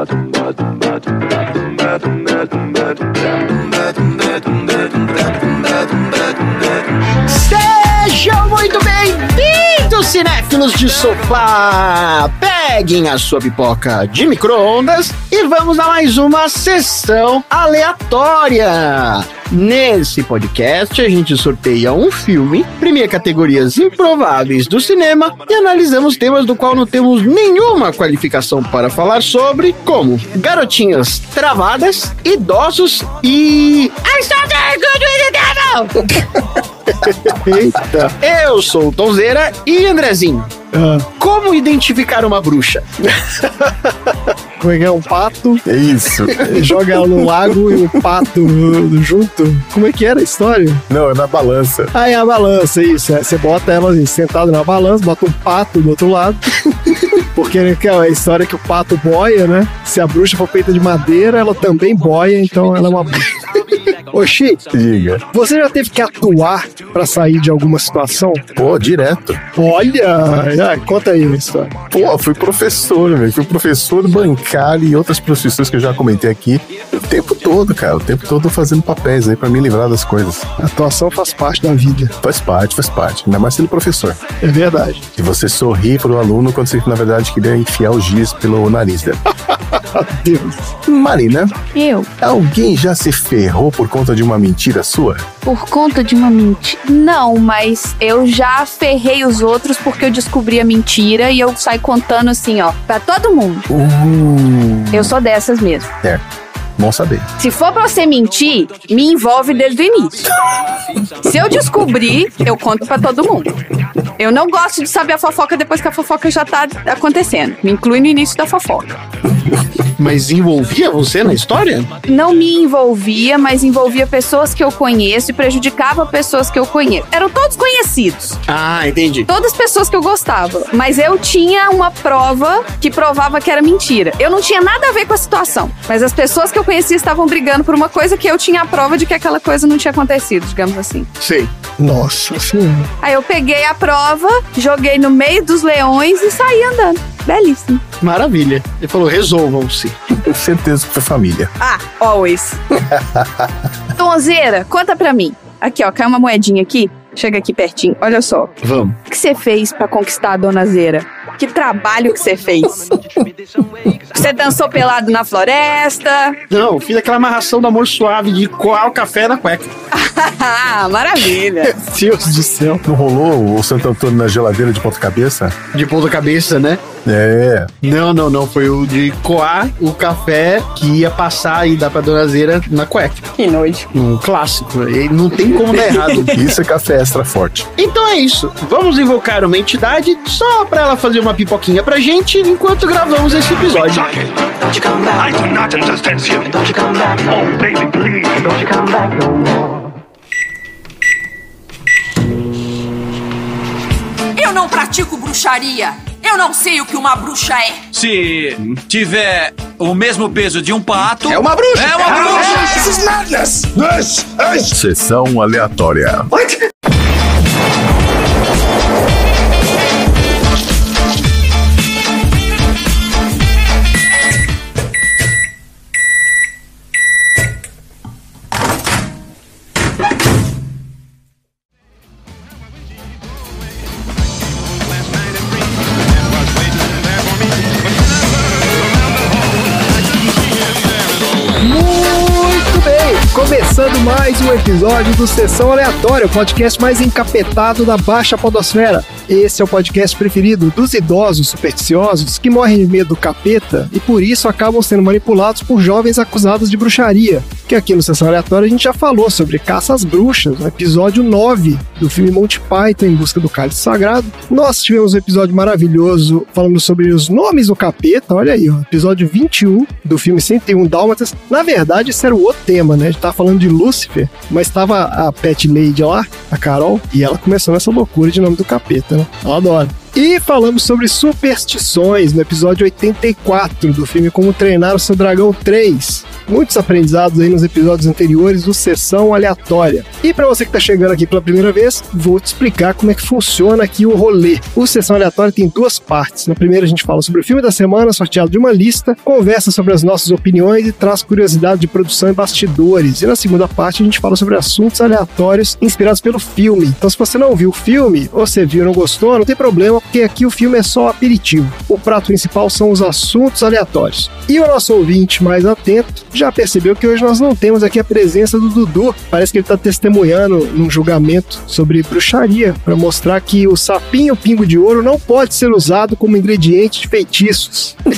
ba dum ba cinéfilos de sofá! Peguem a sua pipoca de micro-ondas e vamos a mais uma sessão aleatória. Nesse podcast, a gente sorteia um filme, premia categorias improváveis do cinema e analisamos temas do qual não temos nenhuma qualificação para falar sobre, como garotinhas travadas, idosos e. I saw the good with the devil! Eita. Eu sou o Tonzeira e Andrezinho. Como identificar uma bruxa? Como é que é? Um pato, É isso. joga ela no lago e o pato junto. Como é que era a história? Não, é na balança. Ah, é a balança, isso. é. Você bota ela assim, sentada na balança, bota um pato do outro lado. Porque né, que é a história que o pato boia, né? Se a bruxa for feita de madeira, ela também boia, então ela é uma bruxa. Oxi, Diga. você já teve que atuar pra sair de alguma situação? Pô, direto. Olha, conta aí a história. Pô, fui professor, velho. Fui professor bancário e outras profissões que eu já comentei aqui. O tempo todo, cara. O tempo todo fazendo papéis aí pra me livrar das coisas. A atuação faz parte da vida. Faz parte, faz parte. Ainda mais sendo professor. É verdade. E você sorri pro aluno quando você, na verdade, queria enfiar o giz pelo nariz dele. Deus. Marina, Eu, alguém já se ferrou por conta de uma mentira sua? por conta de uma mentira. Não, mas eu já ferrei os outros porque eu descobri a mentira e eu saio contando assim, ó, pra todo mundo. Uh, Eu sou dessas mesmo. Bom saber. Se for pra você mentir, me envolve desde o início. Se eu descobrir, eu conto pra todo mundo. Eu não gosto de saber a fofoca depois que a fofoca já tá acontecendo. Me inclui no início da fofoca. Mas envolvia você na história? Não me envolvia, mas envolvia pessoas que eu conheço e prejudicava pessoas que eu conheço. Eram todos conhecidos. Ah, entendi. todas as pessoas que eu gostava, mas eu tinha uma prova que provava que era mentira. Eu não tinha nada a ver com a situação, mas as pessoas que eu conhecia estavam brigando por uma coisa que eu tinha a prova de que aquela coisa não tinha acontecido, digamos assim. Sei. Nossa senhora. Aí eu peguei a prova, joguei no meio dos leões e saí andando. Belíssimo. Maravilha. Ele falou: resolvam-se. Tenho certeza que foi família. Ah, always. Tonzeira, conta pra mim. Aqui, ó, caiu uma moedinha aqui. Chega aqui pertinho. Olha só. Vamos. O que você fez pra conquistar a dona Zera? Que trabalho que você fez? Você dançou pelado na floresta? Não, fiz aquela amarração do amor suave de coar o café na cueca. Ah, maravilha! Deus do céu. Não rolou o Santo Antônio na geladeira de ponta cabeça? De ponta cabeça, né? É. Não, não, não. Foi o de coar o café que ia passar e dar pra dona Zera na cueca. Que nojo. Um clássico. E não tem como dar errado. Isso é café extra forte. Então é isso. Vamos invocar uma entidade só pra ela fazer uma pipoquinha pra gente enquanto gravamos esse episódio. Don't you come back. I do not understand you. Don't you come back. Oh, baby, please. Don't you come back no more. Eu não pratico bruxaria. Eu não sei o que uma bruxa é. Se tiver o mesmo peso de um pato. É uma bruxa! É uma bruxa! Sessão aleatória. Começando mais um episódio do Sessão Aleatória, o podcast mais encapetado da Baixa Podosfera. Esse é o podcast preferido dos idosos supersticiosos que morrem de medo do capeta e por isso acabam sendo manipulados por jovens acusados de bruxaria. Que aqui no Sessão Aleatória a gente já falou sobre Caça às Bruxas, no episódio 9 do filme Monty Python em busca do cálice sagrado. Nós tivemos um episódio maravilhoso falando sobre os nomes do capeta, olha aí, ó, episódio 21 do filme 101 Dálmatas. Na verdade, esse era o outro tema, né? A gente tava falando de Lúcifer, mas tava a Pet Lady lá, a Carol, e ela começou nessa loucura de nome do capeta, né? Ela adora. E falamos sobre superstições no episódio 84 do filme Como Treinar o Seu Dragão 3. Muitos aprendizados aí nos episódios anteriores do Sessão Aleatória. E para você que tá chegando aqui pela primeira vez, vou te explicar como é que funciona aqui o rolê. O Sessão Aleatória tem duas partes. Na primeira a gente fala sobre o filme da semana, sorteado de uma lista, conversa sobre as nossas opiniões e traz curiosidade de produção e bastidores. E na segunda parte a gente fala sobre assuntos aleatórios inspirados pelo filme. Então se você não viu o filme, ou você viu e não gostou, não tem problema, porque aqui o filme é só aperitivo. O prato principal são os assuntos aleatórios. E o nosso ouvinte mais atento já percebeu que hoje nós não temos aqui a presença do Dudu. Parece que ele está testemunhando num julgamento sobre bruxaria para mostrar que o sapinho pingo de ouro não pode ser usado como ingrediente de feitiços.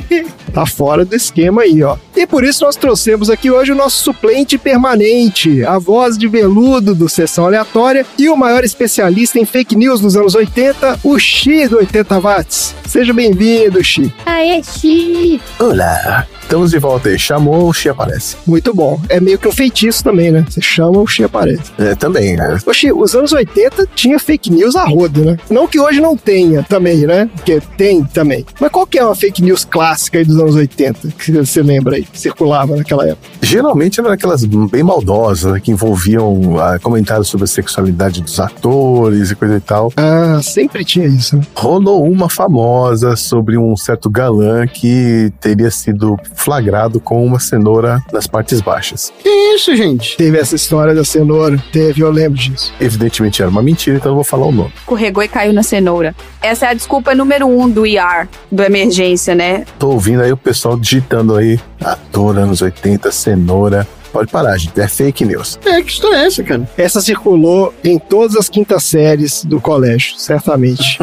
tá fora do esquema aí, ó. E por isso nós trouxemos aqui hoje o nosso suplente permanente, a voz de veludo do Sessão Aleatória e o maior especialista em fake news dos anos 80, o Xi do 80 Watts. Seja bem-vindo, Xi. Aê, Xi! Olá! Estamos de volta aí. Chamou, o Xi aparece. Muito bom. É meio que um feitiço também, né? Você chama, o Xi aparece. É, também, né? Ô, Xi, os anos 80 tinha fake news a roda, né? Não que hoje não tenha também, né? Porque tem também. Mas qual que é uma fake news clássica aí dos anos 80 que você lembra aí? Circulava naquela época. Geralmente eram aquelas bem maldosas, né, que envolviam ah, comentários sobre a sexualidade dos atores e coisa e tal. Ah, sempre tinha isso, né? Rolou uma famosa sobre um certo galã que teria sido flagrado com uma cenoura nas partes baixas. Que isso, gente? Teve essa história da cenoura. Teve, eu lembro disso. Evidentemente era uma mentira, então eu vou falar o nome. Escorregou e caiu na cenoura. Essa é a desculpa número um do IR, do emergência, né? Tô ouvindo aí o pessoal digitando aí, ator anos 80, cenoura. Pode parar, gente, é fake news. É, que história é essa, cara? Essa circulou em todas as quintas séries do colégio, certamente.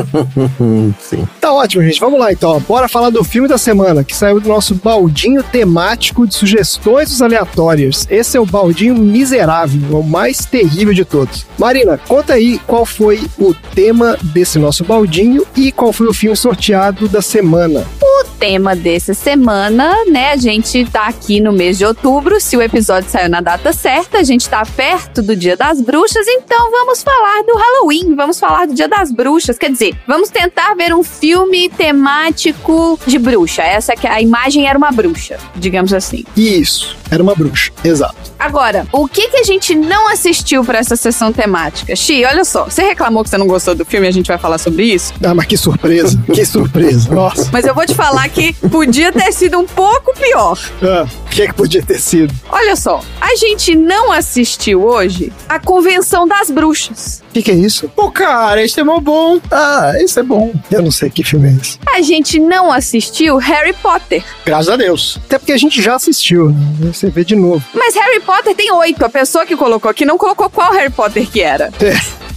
Sim. Tá ótimo, gente. Vamos lá então. Bora falar do filme da semana, que saiu do nosso baldinho temático de sugestões dos aleatórios. Esse é o baldinho miserável, o mais terrível de todos. Marina, conta aí qual foi o tema desse nosso baldinho e qual foi o filme sorteado da semana. O tema dessa semana, né? A gente tá aqui no mês de outubro. Se o episódio saiu na data certa, a gente tá perto do Dia das Bruxas, então vamos falar do Halloween, vamos falar do Dia das Bruxas. Quer dizer, vamos tentar ver um filme temático de bruxa. Essa que a imagem era uma bruxa, digamos assim. Isso, era uma bruxa. Exato. Agora, o que que a gente não assistiu pra essa sessão temática? Xi, olha só, você reclamou que você não gostou do filme, a gente vai falar sobre isso. Ah, mas que surpresa. que surpresa. Nossa. Mas eu vou te falar que podia ter sido um pouco pior. Ah, o que é que podia ter sido? Olha só, a gente não assistiu hoje a Convenção das Bruxas. O que, que é isso? Pô, cara, esse é mó bom. Ah, esse é bom. Eu não sei que filme é esse. A gente não assistiu Harry Potter. Graças a Deus. Até porque a gente já assistiu, né? Você vê de novo. Mas Harry Potter tem oito. A pessoa que colocou aqui não colocou qual Harry Potter que era.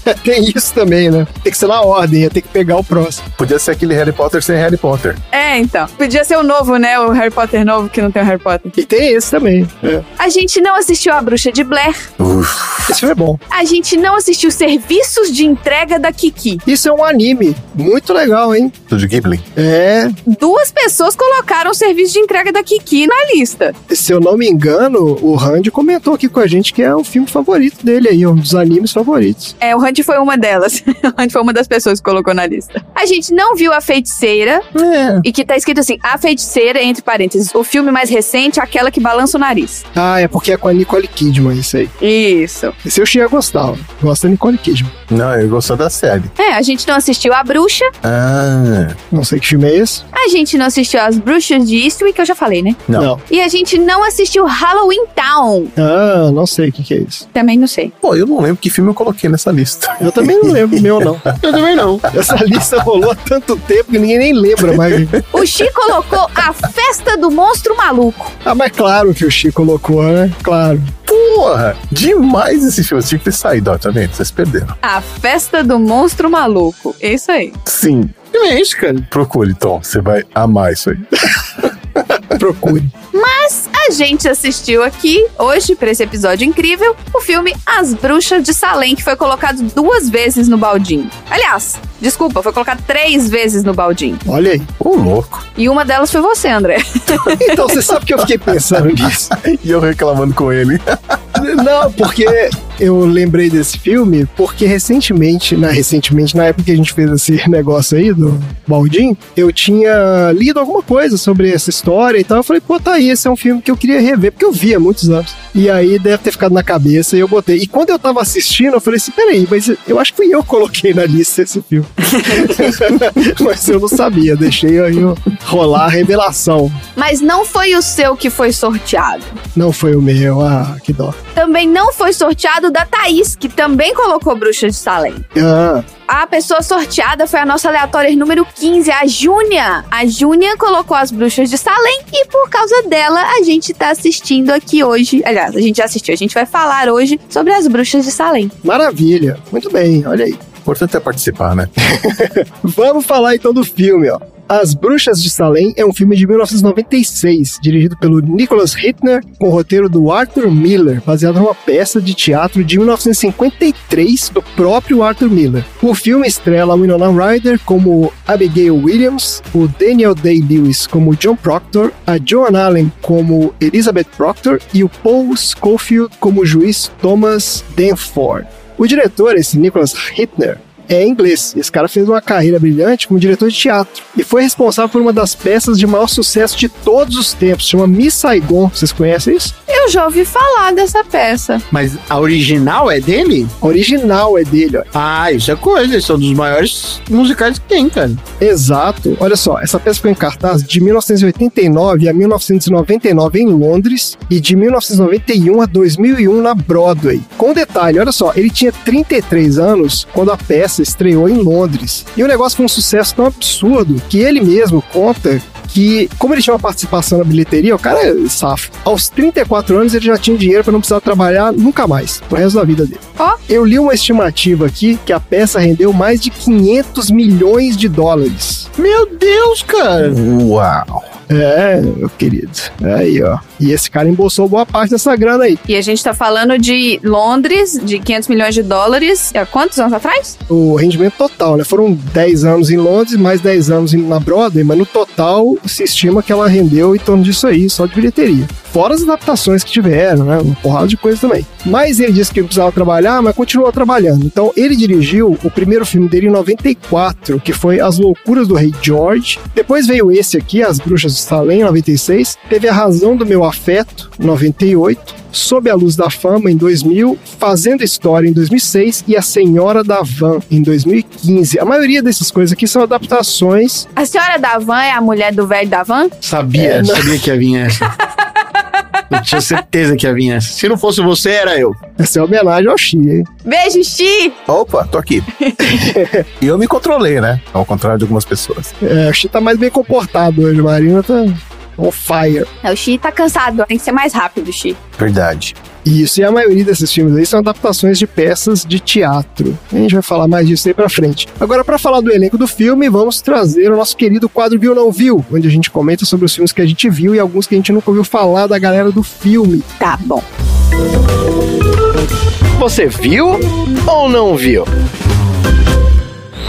Tem isso também, né? Tem que ser na ordem, ia ter que pegar o próximo. Podia ser aquele Harry Potter sem Harry Potter. É, então. Podia ser o novo, né? O Harry Potter novo que não tem o Harry Potter. E tem esse também. É. A gente não assistiu A Bruxa de Blair. Uf. Esse filme é bom. A gente não assistiu Serviços de Entrega da Kiki. Isso é um anime. Muito legal, hein? Tudo de Ghibli. É. Duas pessoas colocaram o serviço de entrega da Kiki na lista. Se eu não me engano, o Randy comentou aqui com a gente que é o filme favorito dele aí, um dos animes favoritos. É, o Randy foi uma delas. o Randy foi uma das pessoas que colocou na lista. A gente não viu A Feiticeira. É. E que tá escrito assim, A Feiticeira, entre parênteses, o filme mais recente, aquela que balança o nariz. Ah, é porque é com a Nicole Kidman, isso aí. Isso. Esse eu cheguei a gostar. ó. Gosto da Nicole Kidman. Não, eu gosto da série. É, a gente não assistiu A Bruxa, Ah, Não sei que filme é esse. a gente não assistiu As Bruxas de Eastwick, que eu já falei, né? não. E a gente não assistiu Halloween Town. Ah, não sei o que, que é isso. Também não sei. Pô, eu não lembro que filme eu coloquei nessa lista. Eu também não lembro meu, não. Eu também não. Essa lista rolou há tanto tempo que ninguém nem lembra mais. O Chi colocou A Festa do Monstro Maluco. Ah, mas claro que o Chico colocou, né? Claro. Porra, demais esse filme. Tinha que ter saído, ó, tá vendo? Vocês perderam. A Festa do Monstro Maluco. É isso aí. Sim, Que é isso, cara? procure, Tom. Você vai amar isso aí. Procure. Mas a gente assistiu aqui, hoje, pra esse episódio incrível, o filme As Bruxas de Salem, que foi colocado duas vezes no baldinho. Aliás, desculpa, foi colocado três vezes no baldinho. Olha aí. Ô, louco. E uma delas foi você, André. Então, você sabe que eu fiquei pensando nisso. E eu reclamando com ele. Não, porque eu lembrei desse filme porque recentemente, na, recentemente, na época que a gente fez esse negócio aí do Baldin, eu tinha lido alguma coisa sobre essa história e tal. Eu falei, pô, tá aí, esse é um filme que eu queria rever, porque eu vi há muitos anos. E aí deve ter ficado na cabeça e eu botei. E quando eu tava assistindo, eu falei assim, peraí, mas eu acho que fui eu que coloquei na lista esse filme. mas eu não sabia, deixei aí rolar a revelação. Mas não foi o seu que foi sorteado. Não foi o meu, ah, que dó. Também não foi sorteado da Thaís, que também colocou Bruxa de Salem. Ah, A pessoa sorteada foi a nossa aleatória número 15, a Júnia. A Júnia colocou as Bruxas de Salem e por causa dela a gente tá assistindo aqui hoje. Aliás, a gente já assistiu, a gente vai falar hoje sobre as Bruxas de Salem. maravilha. Muito bem, olha aí. O importante é participar, né? Vamos falar então do filme, ó. As Bruxas de Salem é um filme de 1996, dirigido pelo Nicholas Hittner, com o roteiro do Arthur Miller, baseado numa peça de teatro de 1953 do próprio Arthur Miller. O filme estrela Winona Ryder como Abigail Williams, o Daniel Day-Lewis como John Proctor, a Joan Allen como Elizabeth Proctor e o Paul Schofield como o juiz Thomas Danforth. O diretor, esse Nicholas Hittner, é inglês. Esse cara fez uma carreira brilhante como diretor de teatro e foi responsável por uma das peças de maior sucesso de todos os tempos, chama Miss Saigon. Vocês conhecem isso? Eu já ouvi falar dessa peça. Mas a original é dele? A original é dele, ó. Ah, isso é coisa. Eles são dos maiores musicais que tem, cara. Exato. Olha só, essa peça ficou em cartaz de 1989 a 1999 em Londres e de 1991 a 2001 na Broadway. Com detalhe, olha só, ele tinha 33 anos quando a peça estreou em Londres. E o negócio foi um sucesso tão absurdo que ele mesmo conta que, como ele tinha uma participação na bilheteria, o cara é safo. Aos 34 anos ele já tinha dinheiro para não precisar trabalhar nunca mais, pro resto da vida dele. Ó. Eu li uma estimativa aqui que a peça rendeu mais de 500 milhões de dólares. Meu Deus, cara. Uau! É, meu querido. Aí, ó. E esse cara embolsou boa parte dessa grana aí. E a gente tá falando de Londres, de 500 milhões de dólares. Há quantos anos atrás? O rendimento total, né? Foram 10 anos em Londres, mais 10 anos em- na Broadway, mas no total se estima que ela rendeu em torno disso aí, só de bilheteria. Fora as adaptações que tiveram, né? Uma porrada de coisa também. Mas ele disse que ele precisava trabalhar, mas continuou trabalhando. Então ele dirigiu o primeiro filme dele em 94, que foi As Loucuras do Rei George. Depois veio esse aqui, As Bruxas de Salem, em 96. Teve A Razão do Meu Afeto, em 98. Sob a Luz da Fama, em 2000, Fazendo História, em 2006, e A Senhora da Van, em 2015. A maioria dessas coisas aqui são adaptações. A senhora da van é a mulher do velho da van? Sabia, É, não- sabia que ia vir essa. Eu tinha certeza que ia vir essa. Se não fosse você, era eu. Essa é homenagem ao Xi, hein? Beijo, Xi! Opa, tô aqui. e eu me controlei, né? Ao contrário de algumas pessoas. É, o Xi tá mais bem comportado hoje, Marina tá on fire. É, O Xi tá cansado, tem que ser mais rápido, Xi. Verdade. Isso, e a maioria desses filmes aí são adaptações de peças de teatro. A gente vai falar mais disso aí pra frente. Agora, pra falar do elenco do filme, vamos trazer o nosso querido quadro Viu ou Não Viu, onde a gente comenta sobre os filmes que a gente viu e alguns que a gente nunca ouviu falar da galera do filme. Tá bom. Você viu ou não viu?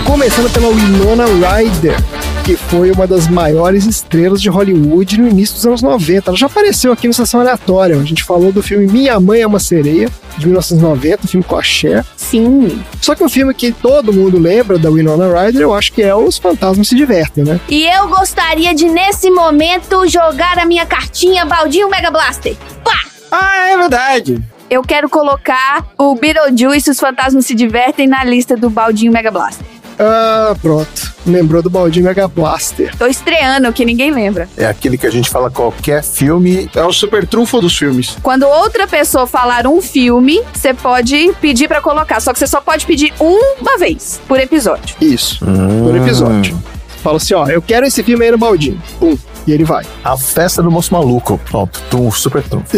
Começando pela Winona Ryder, que foi uma das maiores estrelas de Hollywood no início dos anos 90. Ela já apareceu aqui no Sessão Aleatória. A gente falou do filme Minha Mãe é uma Sereia, de 1990, um filme com a Cher. Sim. Só que o filme que todo mundo lembra da Winona Ryder, eu acho que é Os Fantasmas Se Divertem, né? E eu gostaria de, nesse momento, jogar a minha cartinha Baldinho Mega Blaster. Pá! Ah, é verdade. Eu quero colocar o Beetlejuice e os fantasmas se divertem na lista do Baldinho Mega Blaster. Ah, pronto. Lembrou do Baldinho Mega Blaster. Tô estreando, que ninguém lembra. É aquele que a gente fala qualquer filme. É o super trunfo dos filmes. Quando outra pessoa falar um filme, você pode pedir pra colocar. Só que você só pode pedir uma vez por episódio. Isso, por episódio. Fala assim, ó, eu quero esse filme aí no Baldinho. Pum. E ele vai. A festa do moço maluco. Pronto, tum, super trunfo.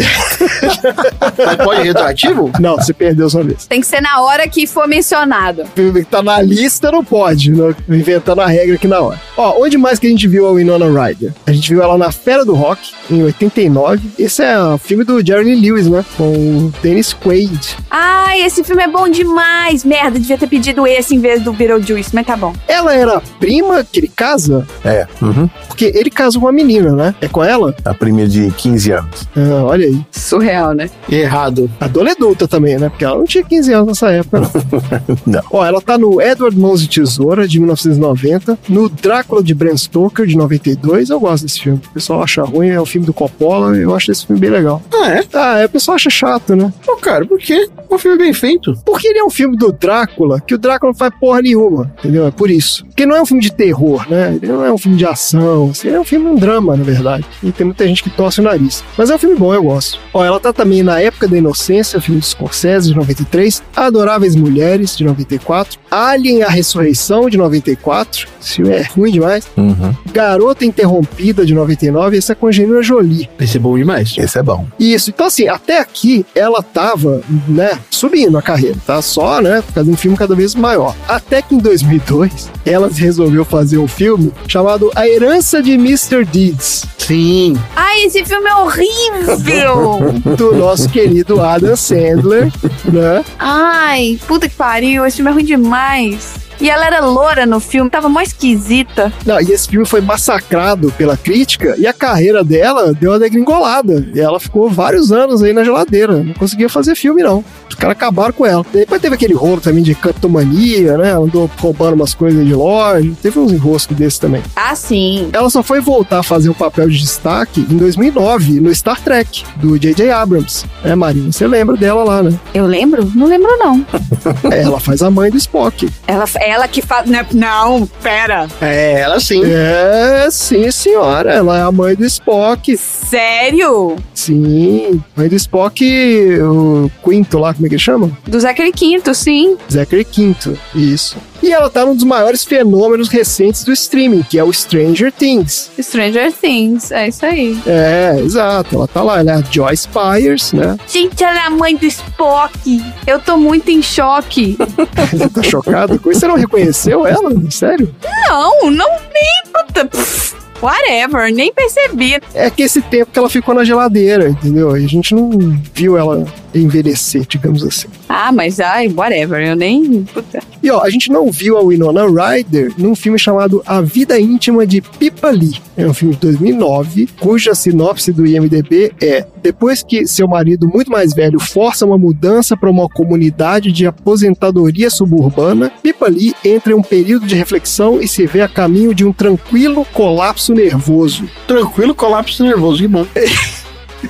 Mas pode retroativo? Não, você perdeu sua vez. Tem que ser na hora que for mencionado. O filme que tá na lista não pode, né? inventando a regra aqui na hora. Ó, onde mais que a gente viu a Winona Ryder? A gente viu ela na Fera do Rock, em 89. Esse é o filme do Jerry Lee Lewis, né? Com o Dennis Quaid. Ai, esse filme é bom demais. Merda, devia ter pedido esse em vez do Beetlejuice, mas tá bom. Ela era a prima que ele casa, É. Uhum. porque ele casa com uma menina, né? É com ela? A primeira de 15 anos. Ah, olha aí. Surreal, né? Errado. A dona é adulta também, né? Porque ela não tinha 15 anos nessa época, não. Não. Ó, ela tá no Edward Mãos de Tesoura, de 1990, no Drácula de Bram Stoker, de 92. Eu gosto desse filme. O pessoal acha ruim, é o filme do Coppola, eu acho esse filme bem legal. Ah, é? Ah, é, o pessoal acha chato, né? Pô, cara, por quê? É um filme bem feito. Porque ele é um filme do Drácula, que o Drácula não faz porra nenhuma, entendeu? É por isso. Porque não é um filme de terror, né? Ele não é um filme de ação, assim, é um filme, um drama, na verdade. E tem muita gente que torce o nariz. Mas é um filme bom, eu gosto. Ó, ela tá também na Época da Inocência, filme de Scorsese, de 93, Adoráveis Mulheres, de 94, Alien, a Ressurreição, de 94, esse filme é ruim demais, Uhum. Garota Interrompida, de 99, esse é com a Angelina Jolie. Esse é bom demais. Esse é bom. Isso, então assim, até aqui ela tava, né, subindo a carreira, tá? Só, né, fazendo um filme cada vez maior. Até que em 2002, ela resolveu fazer um filme chamado A Herança de Mr. Deeds, Sim. Ai, esse filme é horrível! do nosso querido Adam Sandler, né? Ai, puta que pariu, esse filme é ruim demais. E ela era loura no filme, tava mó esquisita. Não, e esse filme foi massacrado pela crítica e a carreira dela deu uma degringolada. E ela ficou vários anos aí na geladeira, não conseguia fazer filme não. Os caras acabaram com ela. Depois teve aquele rolo também de cantomania, né? Andou roubando umas coisas de loja. Teve uns enroscos desses também. Ah, sim. Ela só foi voltar a fazer o papel de destaque em 2009, no Star Trek, do J.J. Abrams. É, Marina, você lembra dela lá, né? Eu lembro? Não lembro, não. É, ela faz a mãe do Spock. Ela, ela que faz. Não, não, pera. É, ela sim. É, sim, senhora. Ela é a mãe do Spock. Sério? Sim, mãe do Spock, o quinto lá, como é que ele chama? Do Zachary Quinto, sim. Zachary Quinto, isso. E ela tá num dos maiores fenômenos recentes do streaming, que é o Stranger Things. Stranger Things, é isso aí. É, exato, ela tá lá, ela é a Joyce Byers, né? Gente, ela é a mãe do Spock. Eu tô muito em choque. Você tá chocado com isso? Você não reconheceu ela? Sério? não, não nem. Puta, pff, whatever, nem percebi. É que esse tempo que ela ficou na geladeira, entendeu? E a gente não viu ela envelhecer, digamos assim. Ah, mas ai, whatever, eu nem. Puta. E ó, a gente não viu a Winona Ryder num filme chamado A Vida Íntima de Pippa Lee. É um filme de 2009, cuja sinopse do IMDb é: depois que seu marido muito mais velho força uma mudança para uma comunidade de aposentadoria suburbana, Pippa Lee entra em um período de reflexão e se vê a caminho de um tranquilo colapso nervoso. Tranquilo, colapso nervoso, que bom.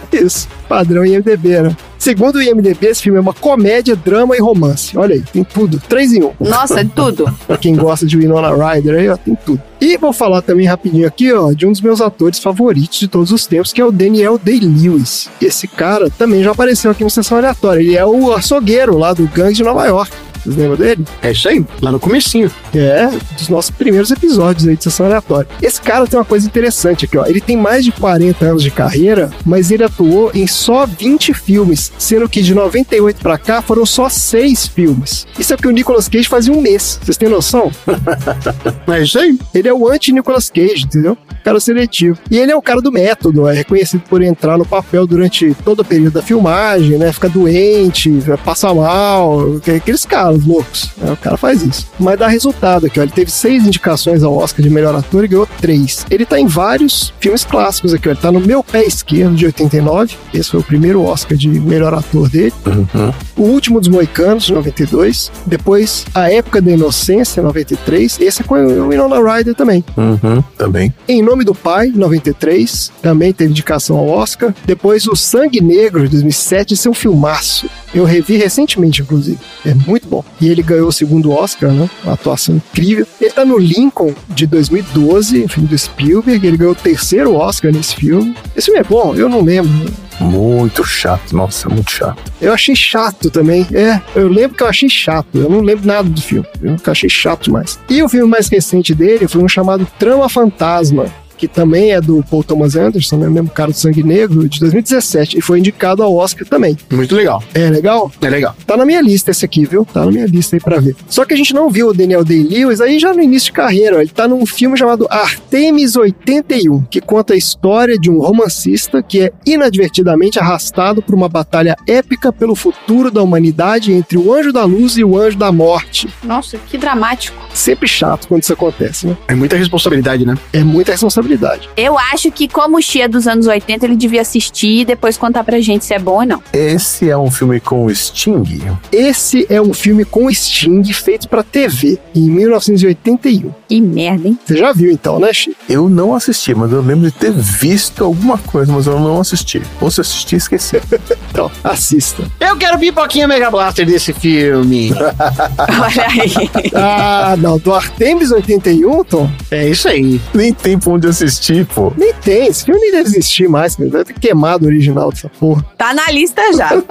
Isso, padrão IMDb, né? Segundo o IMDb, esse filme é uma comédia, drama e romance. Olha aí, tem tudo, três em um. Nossa, tudo. Pra quem gosta de Winona Ryder, aí ó, tem tudo. E vou falar também rapidinho aqui, ó, de um dos meus atores favoritos de todos os tempos, que é o Daniel Day-Lewis. Esse cara também já apareceu aqui no Sessão Aleatória. Ele é o açougueiro lá do Gangue de Nova York. Vocês lembram dele? É isso aí, lá no comecinho. É, dos nossos primeiros episódios aí de Sessão Aleatória. Esse cara tem uma coisa interessante aqui, ó. Ele tem mais de 40 anos de carreira, mas ele atuou em só 20 filmes, sendo que de 98 pra cá foram só 6 filmes. Isso é o que o Nicolas Cage fazia um mês. Vocês têm noção? É isso aí. Ele é o anti-Nicolas Cage, entendeu? Cara seletivo. E ele é o cara do método, é reconhecido por entrar no papel durante todo o período da filmagem, né? Fica doente, passa mal, aqueles caras loucos. né? O cara faz isso. Mas dá resultado aqui, ó. Ele teve seis indicações ao Oscar de melhor ator e ganhou três. Ele tá em vários filmes clássicos aqui, ó. Ele tá no Meu Pé Esquerdo, de 89. Esse foi o primeiro Oscar de melhor ator dele. Uhum. O Último dos Moicanos, de 92. Depois, A Época da Inocência, 93. Esse é com o Winona Ryder também. Uhum. Também. Em Nome do Pai, 93, também teve indicação ao Oscar. Depois, O Sangue Negro, de 2007, esse é um filmaço. Eu revi recentemente, inclusive. É muito bom. E ele ganhou o segundo Oscar, né? Uma atuação incrível. Ele tá no Lincoln, de 2012, filme do Spielberg. Ele ganhou o terceiro Oscar nesse filme. Esse filme é bom, eu não lembro. Muito chato. Nossa, muito chato. Eu achei chato também. É, eu lembro que eu achei chato. Eu não lembro nada do filme. Eu achei chato demais. E o filme mais recente dele foi um chamado Trama Fantasma. Que também é do Paul Thomas Anderson, né? O mesmo cara do Sangue Negro, de 2017. E foi indicado ao Oscar também. Muito legal. É legal? É legal. Tá na minha lista esse aqui, viu? Tá na minha lista aí pra ver. Só que a gente não viu o Daniel Day-Lewis aí já no início de carreira. ó. Ele tá num filme chamado Artemis 81, que conta a história de um romancista que é inadvertidamente arrastado por uma batalha épica pelo futuro da humanidade entre o Anjo da Luz e o Anjo da Morte. Nossa, que dramático. Sempre chato quando isso acontece, né? É muita responsabilidade, né? É muita responsabilidade. Responsabilidade. Eu acho que, como o é dos anos 80, ele devia assistir e depois contar pra gente se é bom ou não. Esse é um filme com Sting. Esse é um filme com Sting feito pra TV em 1981. Que merda, hein? Você já viu então, né, Chico? Eu não assisti, mas eu lembro de ter visto alguma coisa, mas eu não assisti. Ou se assisti, esqueci. Então, assista. Eu quero pipoquinha Mega Blaster desse filme. Olha aí. Ah, não, do Artemis 81, Tom? É isso aí. Nem tem pra onde assistir, pô. Nem tem, esse filme nem deve existir mais, deve ter queimado o original dessa porra. Tá na lista já.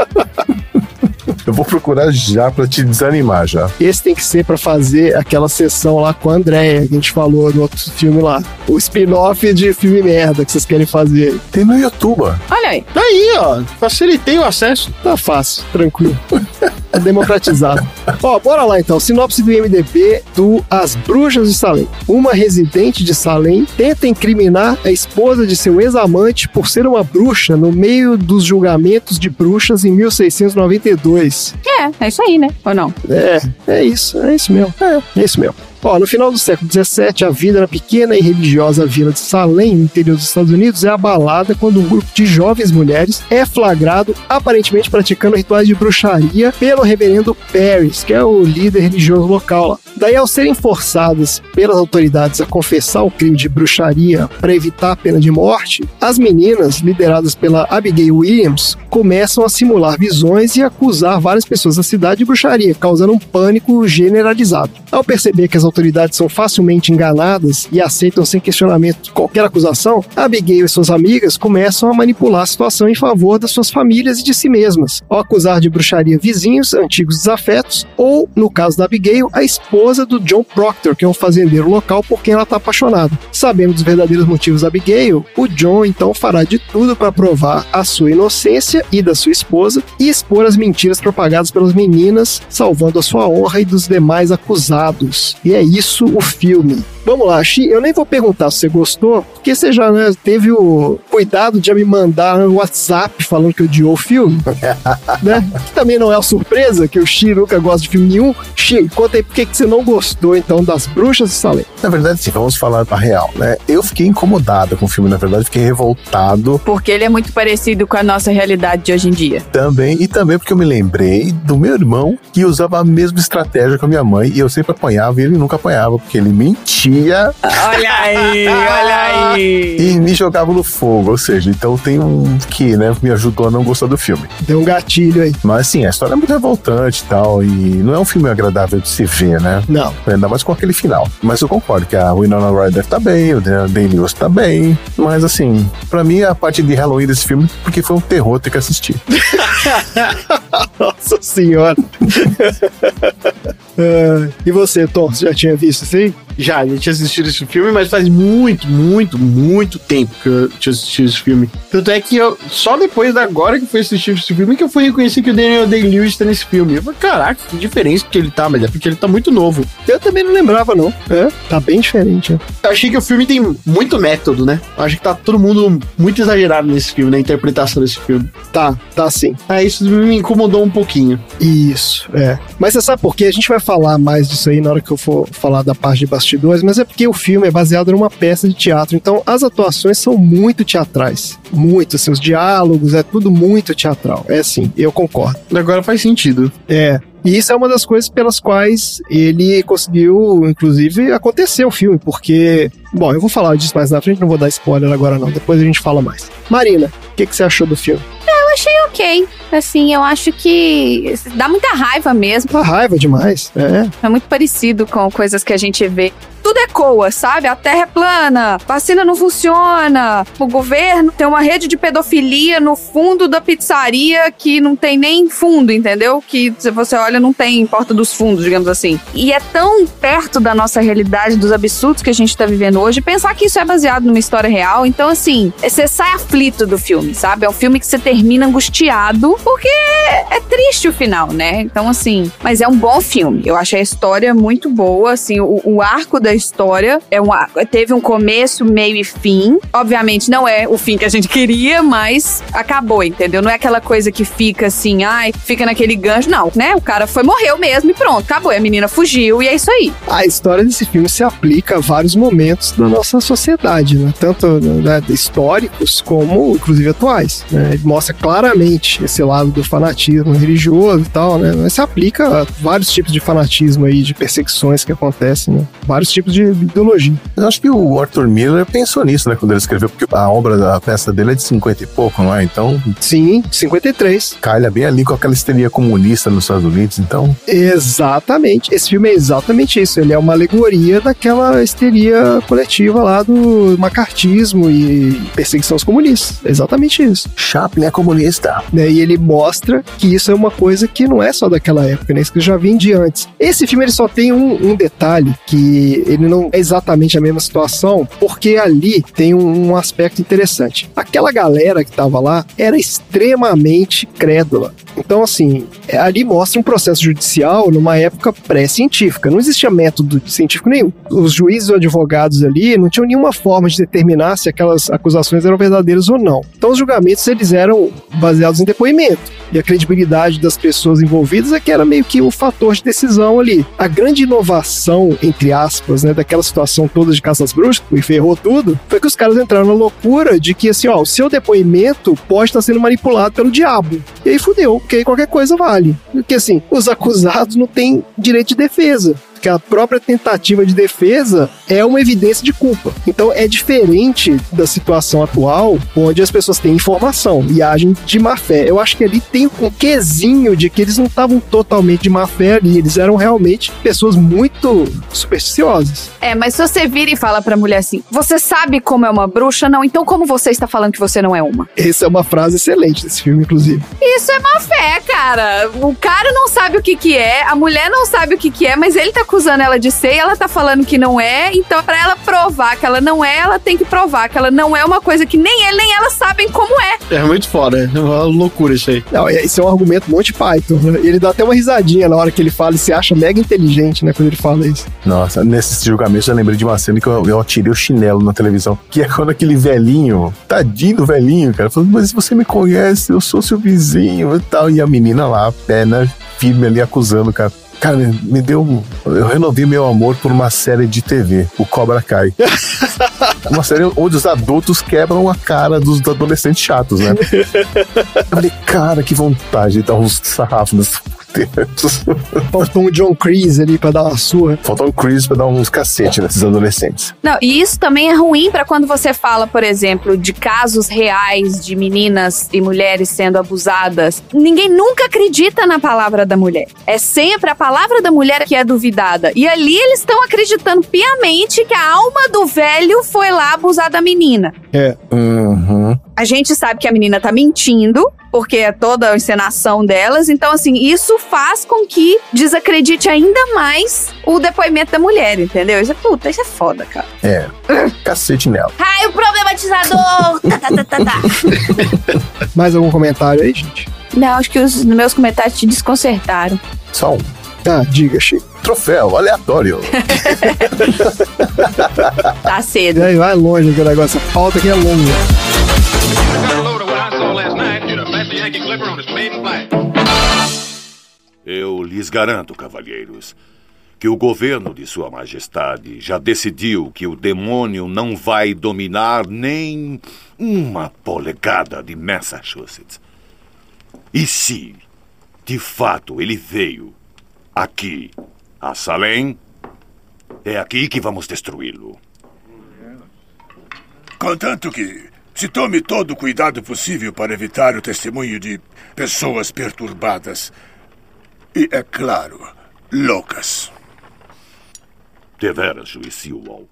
Eu vou procurar já pra te desanimar já. Esse tem que ser pra fazer aquela sessão lá com a Andréia, que a gente falou no outro filme lá. O spin-off de filme merda que vocês querem fazer. Tem no YouTube. Olha aí. Tá aí, ó. Facilitei o acesso. Tá fácil, tranquilo. É democratizado. Ó, bora lá então. Sinopse do IMDB do As Bruxas de Salem. Uma residente de Salem tenta incriminar a esposa de seu ex-amante por ser uma bruxa no meio dos julgamentos de bruxas em 1692. É, é isso aí, né? Ou não? É, é isso, é isso mesmo. É, é isso mesmo. Ó, no final do século XVII, a vida na pequena e religiosa vila de Salem, no interior dos Estados Unidos, é abalada quando um grupo de jovens mulheres é flagrado aparentemente praticando rituais de bruxaria pelo reverendo Paris, que é o líder religioso local lá. Daí, ao serem forçadas pelas autoridades a confessar o crime de bruxaria para evitar a pena de morte, as meninas, lideradas pela Abigail Williams, começam a simular visões e acusar várias pessoas da cidade de bruxaria, causando um pânico generalizado. Ao perceber que as autoridades são facilmente enganadas e aceitam sem questionamento qualquer acusação, Abigail e suas amigas começam a manipular a situação em favor das suas famílias e de si mesmas, ao acusar de bruxaria vizinhos, antigos desafetos, ou, no caso da Abigail, a esposa do John Proctor, que é um fazendeiro local por quem ela está apaixonada. Sabendo dos verdadeiros motivos da Abigail, o John então fará de tudo para provar a sua inocência e da sua esposa e expor as mentiras propagadas pelas meninas, salvando a sua honra e dos demais acusados. E é isso o filme. Vamos lá, Xi, eu nem vou perguntar se você gostou, porque você já né, teve o cuidado de me mandar um WhatsApp falando que odiou o filme, né? Que também não é uma surpresa que o Xi nunca gosta de filme nenhum. Xi, conta aí por que que você não gostou, então, das Bruxas de Salem. Na verdade, sim, vamos falar a real, né? Eu fiquei incomodado com o filme, na verdade, fiquei revoltado Porque ele é muito parecido com a nossa realidade de hoje em dia. também, e também porque eu me lembrei do meu irmão que usava a mesma estratégia com a minha mãe e eu sempre apanhava e ele nunca apanhava, porque ele mentia Olha aí, olha aí. e me jogava no fogo. Ou seja, então tem um que, né, me ajudou a não gostar do filme. Deu um gatilho aí. Mas assim, a história é muito revoltante e tal, e não é um filme agradável de se ver, né? Não. Ainda mais com aquele final. Mas eu concordo que a Winona Ryder tá bem, o Day-Lewis tá bem. Mas assim, pra mim a parte de Halloween desse filme, porque foi um terror ter que assistir. Nossa senhora. Ah, e você, Tom, você já tinha visto isso aí? Já, gente tinha assistido esse filme, mas faz muito, muito, muito tempo que eu tinha assistido esse filme. Tanto é que eu, só depois da agora que fui assistir esse filme que eu fui reconhecer que o Daniel Day-Lewis tá nesse filme. Eu falei, caraca, que diferença que ele tá, mas é porque ele tá muito novo. Eu também não lembrava, não. É, tá bem diferente. né? Eu achei que o filme tem muito método, né? Eu acho que tá todo mundo muito exagerado nesse filme, na interpretação desse filme. Tá, tá sim. Ah, isso me incomodou um pouquinho. Isso, é. Mas você sabe por quê? A gente vai falar mais disso aí na hora que eu for falar da parte de bastidores, mas é porque o filme é baseado numa peça de teatro, então as atuações são muito teatrais. Muito, assim, os diálogos, é tudo muito teatral. É assim, eu concordo. Agora faz sentido. É. E isso é uma das coisas pelas quais ele conseguiu, inclusive, acontecer o filme, porque. Bom, eu vou falar disso mais na frente, não vou dar spoiler agora, não. Depois a gente fala mais. Marina, o que, que você achou do filme? Eu achei ok. Assim, eu acho que dá muita raiva mesmo. Dá raiva demais. É. É muito parecido com coisas que a gente vê. Tudo ecoa, sabe? A terra é plana, vacina não funciona, o governo tem uma rede de pedofilia no fundo da pizzaria que não tem nem fundo, entendeu? Que se você olha não tem porta dos fundos, digamos assim. E é tão perto da nossa realidade, dos absurdos que a gente tá vivendo hoje, pensar que isso é baseado numa história real. Então, assim, você sai aflito do filme, sabe? É um filme que você termina angustiado, porque é triste o final, né? Então, assim, mas é um bom filme. Eu achei a história muito boa, assim, o, o arco da história. É uma, teve um começo, meio e fim. Obviamente não é o fim que a gente queria, mas acabou, entendeu? Não é aquela coisa que fica assim, ai, fica naquele gancho. Não, né? O cara foi, morreu mesmo e pronto, acabou. E a menina fugiu e é isso aí. A história desse filme se aplica a vários momentos da nossa sociedade, né? Tanto né, históricos como, inclusive, atuais. Né? Ele mostra claramente esse lado do fanatismo religioso e tal, né? Mas se aplica a vários tipos de fanatismo aí, de perseguições que acontecem, né? Vários tipos de ideologia. Eu acho que o Arthur Miller pensou nisso, né, quando ele escreveu, porque a obra da peça dele é de 50 e pouco, não é? Então, Sim, 53. calha bem ali com aquela histeria comunista nos Estados Unidos, então... Exatamente. Esse filme é exatamente isso. Ele é uma alegoria daquela histeria coletiva lá do macartismo e perseguição aos comunistas. É exatamente isso. Chaplin é comunista. Né? E ele mostra que isso é uma coisa que não é só daquela época, né? Isso que já vem de antes. Esse filme ele só tem um, um detalhe que ele não é exatamente a mesma situação, porque ali tem um, um aspecto interessante. Aquela galera que tava lá era extremamente crédula. Então, assim, é, ali mostra um processo judicial numa época pré-científica. Não existia método científico nenhum. Os juízes ou advogados ali não tinham nenhuma forma de determinar se aquelas acusações eram verdadeiras ou não. Então, os julgamentos eles eram baseados em depoimento. E a credibilidade das pessoas envolvidas é que era meio que o fator de decisão ali. A grande inovação, entre aspas, né, daquela situação toda de caças bruxas, que ferrou tudo, foi que os caras entraram na loucura de que, assim, ó, o seu depoimento pode estar sendo manipulado pelo diabo. E aí fudeu, aí qualquer coisa vale. Porque, assim, os acusados não têm direito de defesa que a própria tentativa de defesa é uma evidência de culpa. Então é diferente da situação atual, onde as pessoas têm informação e agem de má fé. Eu acho que ali tem um quesinho de que eles não estavam totalmente de má fé ali, eles eram realmente pessoas muito supersticiosas. É, mas se você vira e fala pra mulher assim, você sabe como é uma bruxa? Não, então como você está falando que você não é uma? Essa é uma frase excelente desse filme, inclusive. Isso é má fé, cara. O cara não sabe o que que é, a mulher não sabe o que que é, mas ele tá acusando ela de ser e ela tá falando que não é. Então, pra ela provar que ela não é, ela tem que provar que ela não é uma coisa que nem ele nem ela sabem como é. É muito foda, é uma loucura isso aí. Não, é- isso é um argumento Monty Python. Né? Ele dá até uma risadinha na hora que ele fala e se acha mega inteligente, né, quando ele fala isso. Nossa, nesses julgamentos eu lembrei de uma cena que eu, eu atirei o chinelo na televisão. Que é quando aquele velhinho, tadinho do velhinho, cara, falou, mas você me conhece, eu sou seu vizinho e tal. E a menina lá, perna firme ali, acusando, cara. Cara, me, deu. Eu renovei meu amor por uma série de TV, o Cobra Kai. uma série onde os adultos quebram a cara dos adolescentes chatos, né? Eu falei, cara, que vontade de dar uns sarrafos nessa Faltou um John Creese ali pra dar uma surra. Faltou um Chris pra dar uns cacete nesses adolescentes. Não, e isso também é ruim pra quando você fala, por exemplo, de casos reais de meninas e mulheres sendo abusadas. Ninguém nunca acredita na palavra da mulher. É sempre a palavra da mulher que é duvidada. E ali eles estão acreditando piamente que a alma do velho foi lá abusar da menina. É. Uhum. A gente sabe que a menina tá mentindo, porque é toda a encenação delas. Então, assim, isso faz com que desacredite ainda mais o depoimento da mulher, entendeu? Isso é puta, isso é foda, cara. É. Cacete nela. Ai, o problematizador! tá, tá, tá, tá, tá. Mais algum comentário aí, gente? Não, acho que os meus comentários te desconcertaram. Só um. Ah, diga, Chico. Troféu aleatório. Tá E cedo. aí, vai longe que o negócio. A pauta aqui é longa. Eu lhes garanto, cavalheiros, que o governo de Sua Majestade já decidiu que o demônio não vai dominar nem uma polegada de Massachusetts. E se, de fato, ele veio aqui, a Salem, é aqui que vamos destruí-lo. Contanto que se tome todo o cuidado possível para evitar o testemunho de pessoas perturbadas. E, é claro, loucas. Deveras, juiz Sewell.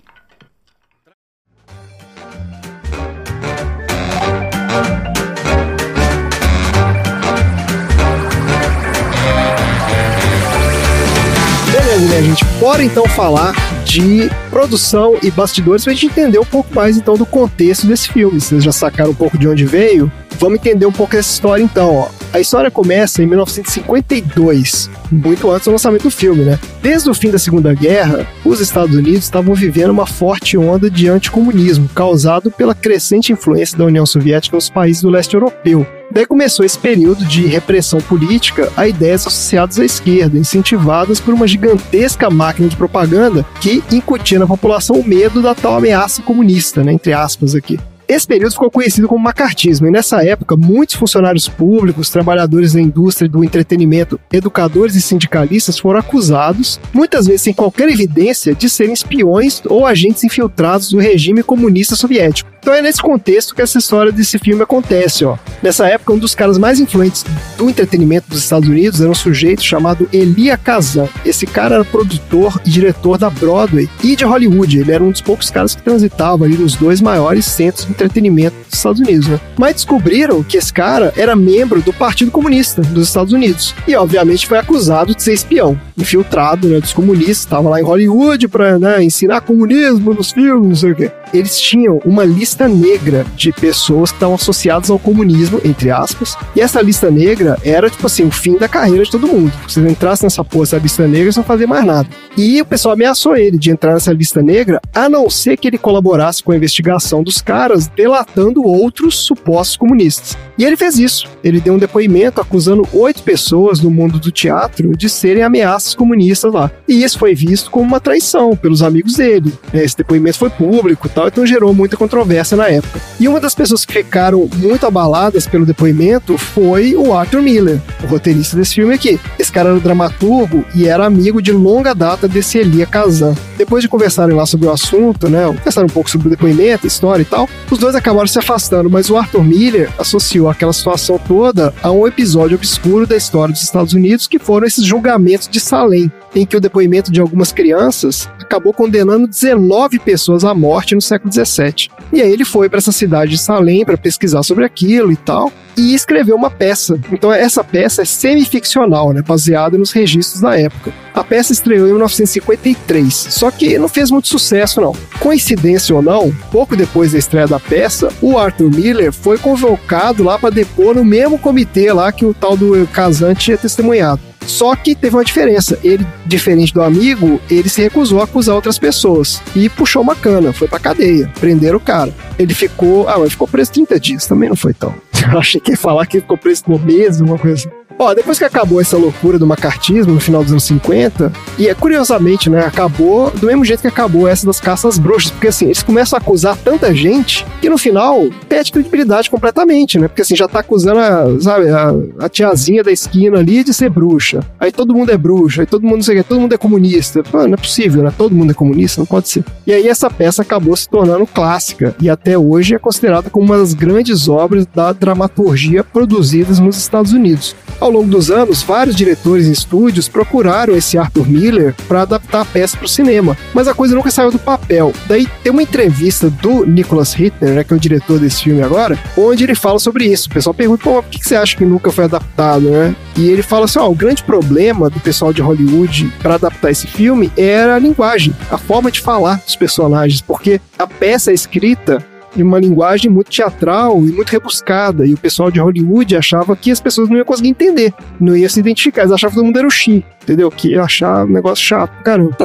Beleza, né, gente? Bora então falar de produção e bastidores pra gente entender um pouco mais então do contexto desse filme. Vocês já sacaram um pouco de onde veio? Vamos entender um pouco essa história então, ó. A história começa em 1952, muito antes do lançamento do filme, né? Desde o fim da Segunda Guerra, os Estados Unidos estavam vivendo uma forte onda de anticomunismo, causado pela crescente influência da União Soviética nos países do leste europeu. Daí começou esse período de repressão política a ideias associadas à esquerda, incentivadas por uma gigantesca máquina de propaganda que incutia na população o medo da tal ameaça comunista, né, entre aspas aqui. Esse período ficou conhecido como macartismo, e nessa época, muitos funcionários públicos, trabalhadores da indústria do entretenimento, educadores e sindicalistas foram acusados, muitas vezes sem qualquer evidência, de serem espiões ou agentes infiltrados do regime comunista soviético. Então é nesse contexto que essa história desse filme acontece, ó. Nessa época, um dos caras mais influentes do entretenimento dos Estados Unidos era um sujeito chamado Elia Kazan. Esse cara era produtor e diretor da Broadway e de Hollywood. Ele era um dos poucos caras que transitava ali nos dois maiores centros de entretenimento dos Estados Unidos, né? Mas descobriram que esse cara era membro do Partido Comunista dos Estados Unidos e, obviamente, foi acusado de ser espião, infiltrado né, dos comunistas. Estava lá em Hollywood para né, ensinar comunismo nos filmes, não sei o quê. Eles tinham uma lista negra de pessoas que estavam associadas ao comunismo, entre aspas, e essa lista negra era, tipo assim, o fim da carreira de todo mundo. Se você entrasse nessa porra, essa lista negra, você não fazia mais nada. E o pessoal ameaçou ele de entrar nessa lista negra, a não ser que ele colaborasse com a investigação dos caras, delatando outros supostos comunistas. E ele fez isso. Ele deu um depoimento acusando oito pessoas no mundo do teatro de serem ameaças comunistas lá. E isso foi visto como uma traição pelos amigos dele. Esse depoimento foi público e tal, então gerou muita controvérsia na época. E uma das pessoas que ficaram muito abaladas pelo depoimento foi o Arthur Miller, o roteirista desse filme aqui. Esse cara era o dramaturgo e era amigo de longa data desse Elia Kazan. Depois de conversarem lá sobre o assunto, né, conversaram um pouco sobre o depoimento, história e tal, os dois acabaram se afastando, mas o Arthur Miller associou aquela situação toda a um episódio obscuro da história dos Estados Unidos, que foram esses julgamentos de Salem, em que o depoimento de algumas crianças acabou condenando 19 pessoas à morte no século XVII. E aí ele foi para essa cidade de Salem para pesquisar sobre aquilo e tal, e escreveu uma peça. Então essa peça é semi-ficcional, né, baseada nos registros da época. A peça estreou em 1953, só que não fez muito sucesso não. Coincidência ou não, pouco depois da estreia da peça, o Arthur Miller foi convocado lá para depor no mesmo comitê lá que o tal do Kazan tinha testemunhado. Só que teve uma diferença. Ele, diferente do amigo, ele se recusou a acusar outras pessoas e puxou uma cana, foi pra cadeia, prenderam o cara. Ele ficou, ah, mas ficou preso 30 dias, também não foi tão. Eu achei que ia falar que ele ficou preso por meses, uma coisa assim. Ó, depois que acabou essa loucura do macartismo no final dos anos 50, e é curiosamente, né, acabou do mesmo jeito que acabou essa das caças bruxas, porque assim, eles começam a acusar tanta gente que no final perde credibilidade completamente, né? Porque assim, já tá acusando a, sabe, a, a tiazinha da esquina ali de ser bruxa. Aí todo mundo é bruxa, aí todo mundo não sei o que, todo mundo é comunista. Pô, não é possível, né? Todo mundo é comunista, não pode ser. E aí essa peça acabou se tornando clássica e até hoje é considerada como uma das grandes obras da dramaturgia produzidas nos Estados Unidos. Ao longo dos anos, vários diretores e estúdios procuraram esse Arthur Miller para adaptar a peça para o cinema, mas a coisa nunca saiu do papel. Daí tem uma entrevista do Nicholas Hitler, né, que é o diretor desse filme agora, onde ele fala sobre isso. O pessoal pergunta, pô, por que você acha que nunca foi adaptado, né? E ele fala assim: ó, o grande problema do pessoal de Hollywood para adaptar esse filme era a linguagem, a forma de falar dos personagens, porque a peça é escrita de uma linguagem muito teatral e muito rebuscada. E o pessoal de Hollywood achava que as pessoas não iam conseguir entender, não iam se identificar. Eles achavam que todo mundo era o Xi, entendeu? Que ia achar um negócio chato, caramba.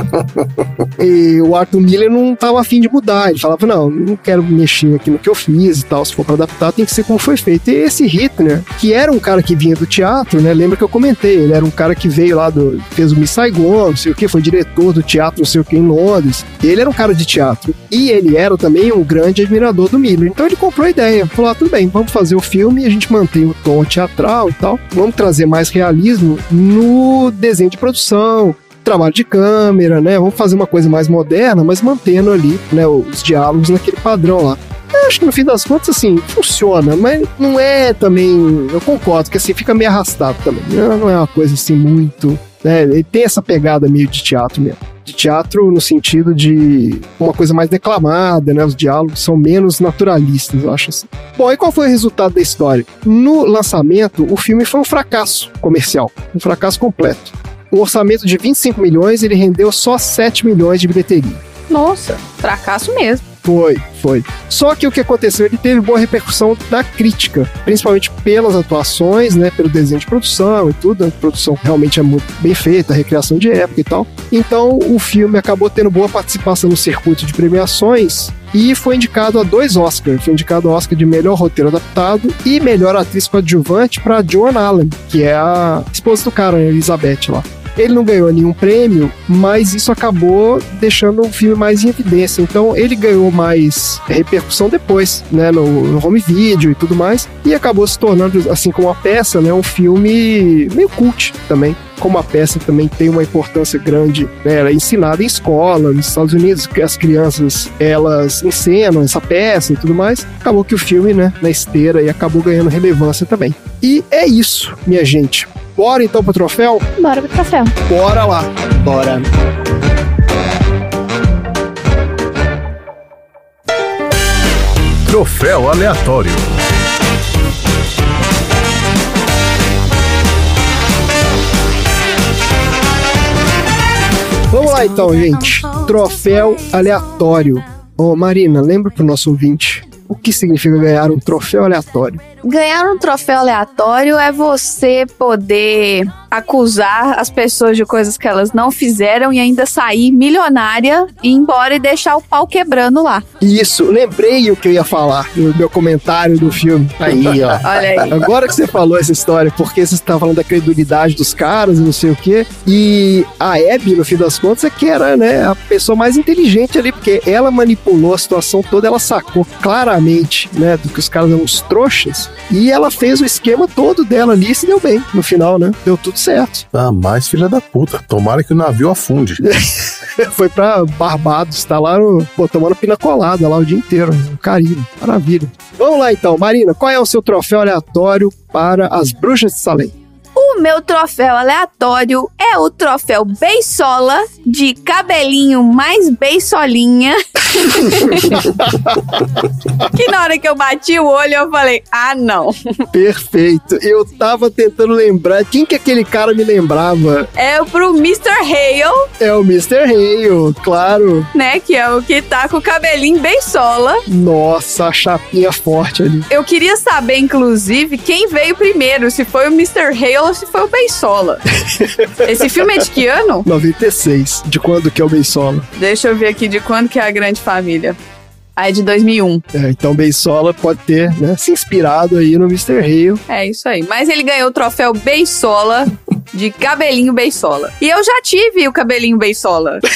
e o Arthur Miller não tava afim de mudar. Ele falava: não, não quero mexer aqui no que eu fiz e tal. Se for para adaptar, tem que ser como foi feito. E esse Hitler, que era um cara que vinha do teatro, né? Lembra que eu comentei? Ele era um cara que veio lá do. fez o Miss Saigon, não sei o que, foi diretor do teatro, não sei o que, em Londres. Ele era um cara de teatro. E ele era também um grande admirador do Miller. Então ele comprou a ideia. Falou: ah, tudo bem, vamos fazer o filme e a gente mantém o tom teatral e tal. Vamos trazer mais realismo no desenho de produção, trabalho de câmera, né? Vamos fazer uma coisa mais moderna, mas mantendo ali, né, os diálogos naquele padrão lá. Eu acho que no fim das contas, assim, funciona, mas não é também. Eu concordo que assim fica meio arrastado também. Não é uma coisa assim muito. Né? Ele tem essa pegada meio de teatro mesmo. De teatro no sentido de uma coisa mais declamada, né? Os diálogos são menos naturalistas, eu acho assim. Bom, e qual foi o resultado da história? No lançamento, o filme foi um fracasso comercial, um fracasso completo. Um orçamento de 25 milhões, ele rendeu só 7 milhões de bilheteria. Nossa, fracasso mesmo. Foi, foi. Só que o que aconteceu, ele teve boa repercussão da crítica, principalmente pelas atuações, né, pelo desenho de produção e tudo. A produção realmente é muito bem feita, a recriação de época e tal. Então, o filme acabou tendo boa participação no circuito de premiações e foi indicado a dois Oscars. Foi indicado ao Oscar de melhor roteiro adaptado e melhor atriz coadjuvante para Joan Allen, que é a esposa do cara, a Elizabeth lá. Ele não ganhou nenhum prêmio, mas isso acabou deixando o filme mais em evidência. Então ele ganhou mais repercussão depois, né, no, no home video e tudo mais, e acabou se tornando, assim como a peça, né, um filme meio cult também como a peça também tem uma importância grande, né, ela é ensinada em escola nos Estados Unidos, que as crianças elas encenam essa peça e tudo mais, acabou que o filme, né, na esteira e acabou ganhando relevância também. E é isso, minha gente. Bora então pro troféu? Bora pro troféu. Bora lá. Bora. Troféu aleatório. Vamos lá então, gente. Troféu aleatório. Ô, Marina, lembra pro nosso ouvinte o que significa ganhar um troféu aleatório? Ganhar um troféu aleatório é você poder acusar as pessoas de coisas que elas não fizeram e ainda sair milionária, ir embora e deixar o pau quebrando lá. Isso, lembrei o que eu ia falar no meu comentário do filme. Aí, ó. Olha aí. Agora que você falou essa história, porque você estava falando da credulidade dos caras e não sei o quê. E a Abby, no fim das contas, é que era, né, a pessoa mais inteligente ali, porque ela manipulou a situação toda, ela sacou claramente, né, do que os caras eram uns trouxas, e ela fez o esquema todo dela ali e se deu bem no final, né? Deu tudo certo. Ah, mais filha da puta. Tomara que o navio afunde. Foi pra Barbados, tá lá no, pô, tomando pina colada lá o dia inteiro, no Caribe. Maravilha. Vamos lá então, Marina, qual é o seu troféu aleatório para as bruxas de Salem? O meu troféu aleatório é o troféu Beisola de cabelinho mais beisolinha. que na hora que eu bati o olho eu falei, ah não. Perfeito. Eu tava tentando lembrar quem que aquele cara me lembrava. É pro Mr. Hale, É o Mr. Hale, claro. né, que é o que tá com o cabelinho Beisola. Nossa, a chapinha forte ali. Eu queria saber, inclusive, quem veio primeiro, se foi o Mr. Hale ou se foi o Beisola. Esse filme é de que ano? 96. De quando que é o Beisola? Deixa eu ver aqui de quando que é a Grande Família. Ah, é de 2001. É, então Beisola pode ter, né, se inspirado aí no Mr. Hale. É isso aí. Mas ele ganhou o troféu Beisola de cabelinho Beisola. E eu já tive o cabelinho Beisola.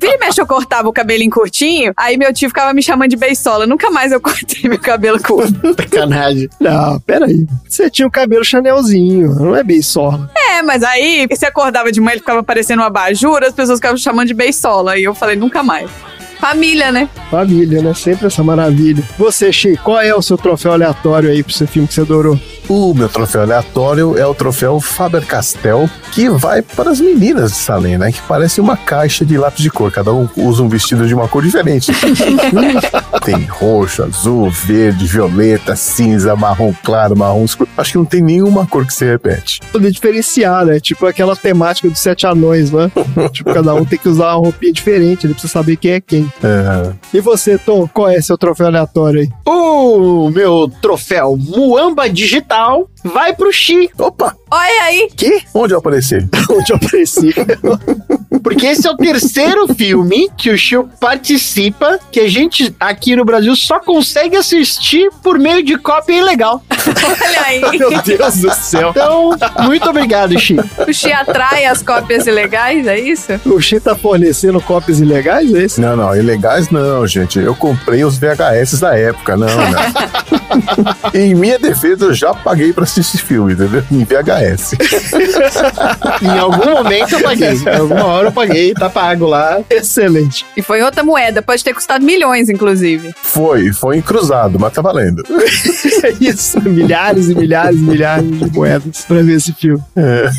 Vira e mexe, eu cortava o cabelinho curtinho, aí meu tio ficava me chamando de Beisola. Nunca mais eu cortei meu cabelo curto. Sacanagem. Não, peraí. Você tinha o cabelo Chanelzinho, não é Beisola. É, mas aí você acordava de manhã, ele ficava parecendo um abajur, as pessoas ficavam chamando de Beisola. E eu falei, nunca mais. Família, né? Família, né? Sempre essa maravilha. Você, Chico, qual é o seu troféu aleatório aí pro seu filme que você adorou? O meu troféu aleatório é o troféu Faber-Castell, que vai para as meninas de Salem, né? Que parece uma caixa de lápis de cor. Cada um usa um vestido de uma cor diferente. tem roxo, azul, verde, violeta, cinza, marrom claro, marrom escuro. Acho que não tem nenhuma cor que se repete. Poder diferenciar, né? Tipo aquela temática dos sete anões, né? tipo, cada um tem que usar uma roupinha diferente, ele precisa saber quem é quem. É, E você, Tom, qual é seu troféu aleatório aí? O meu troféu Muamba Digital vai pro Xi. Opa! Olha aí. Que? Onde eu apareci? Onde eu apareci? Porque esse é o terceiro filme que o Chico participa, que a gente aqui no Brasil só consegue assistir por meio de cópia ilegal. Olha aí. Meu Deus do céu. Então, muito obrigado, Chico. O Xi atrai as cópias ilegais, é isso? O Xi tá fornecendo cópias ilegais, é isso? Não, não, ilegais não, gente. Eu comprei os VHS da época, não, né? em minha defesa, eu já paguei pra assistir esse filme, entendeu? Em VHS. Em algum momento eu paguei. Em alguma hora eu paguei, tá pago lá. Excelente. E foi outra moeda, pode ter custado milhões, inclusive. Foi, foi em cruzado, mas tá valendo. Isso. Milhares e milhares e milhares de moedas pra ver esse filme. É.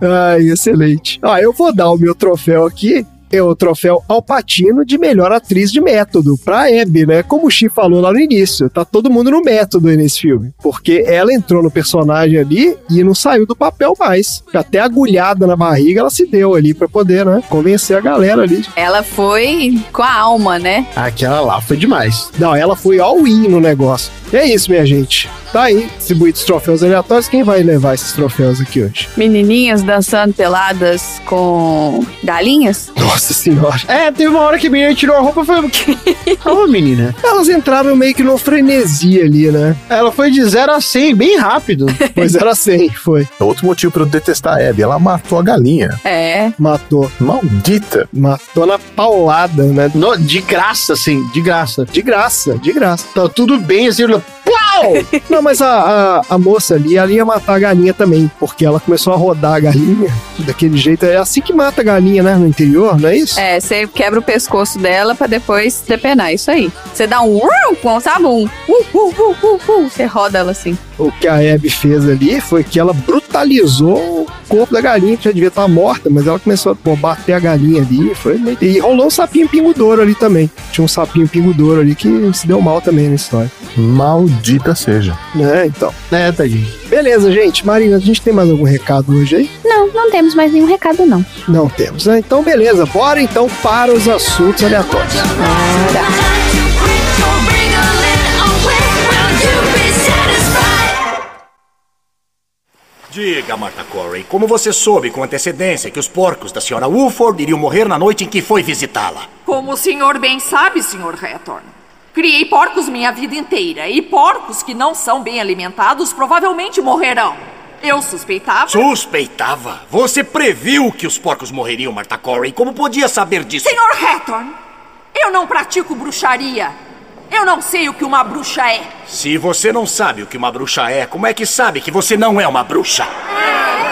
Ai, excelente. Ó, eu vou dar o meu troféu aqui é o troféu Alpatino de melhor atriz de método pra Abby, né? Como o Chi falou lá no início, tá todo mundo no método aí nesse filme. Porque ela entrou no personagem ali e não saiu do papel mais. Até agulhada na barriga ela se deu ali pra poder, né? Convencer a galera ali. Ela foi com a alma, né? Aquela lá foi demais. Não, ela foi all-in no negócio. E é isso, minha gente. Tá aí, distribuídos troféus aleatórios. Quem vai levar esses troféus aqui hoje? Menininhas dançando peladas com galinhas. Nossa senhora. É, teve uma hora que a menina tirou a roupa e foi. Ô, menina. Elas entraram meio que no frenesi ali, né? Ela foi de 0 a 100 bem rápido. Pois era 100, foi. É Outro motivo pra eu detestar a Abby. Ela matou a galinha. É. Matou. Maldita. Matou na paulada, né? No- de graça, assim, de graça. De graça, de graça. Tá tudo bem, assim, pau! Não, mas a, a, a moça ali, ela ia matar a galinha também, porque ela começou a rodar a galinha daquele jeito. É assim que mata a galinha, né? No interior, não é isso? É, você quebra o pescoço dela pra depois depenar. Isso aí. Você dá um uh, sabe um uh, uh, uh, uh, uh, você roda ela assim. O que a Abby fez ali foi que ela brutalizou o corpo da galinha, que já devia estar morta, mas ela começou a pô, bater a galinha ali. Foi meio- E rolou um sapinho pingudouro ali também. Tinha um sapinho pingudouro ali que se deu mal também na história. Maldita seja. Né, então. É, tadinho. Beleza, gente. Marina, a gente tem mais algum recado hoje aí? Não, não temos mais nenhum recado, não. Não temos, né? Então, beleza. Bora então para os assuntos aleatórios. Diga, Martha Corey, como você soube com antecedência que os porcos da senhora Woolford iriam morrer na noite em que foi visitá-la? Como o senhor bem sabe, senhor Hatton. Criei porcos minha vida inteira e porcos que não são bem alimentados provavelmente morrerão. Eu suspeitava. Suspeitava? Você previu que os porcos morreriam, Martha Corey. Como podia saber disso? Senhor Hatton, eu não pratico bruxaria. Eu não sei o que uma bruxa é. Se você não sabe o que uma bruxa é, como é que sabe que você não é uma bruxa? Vamos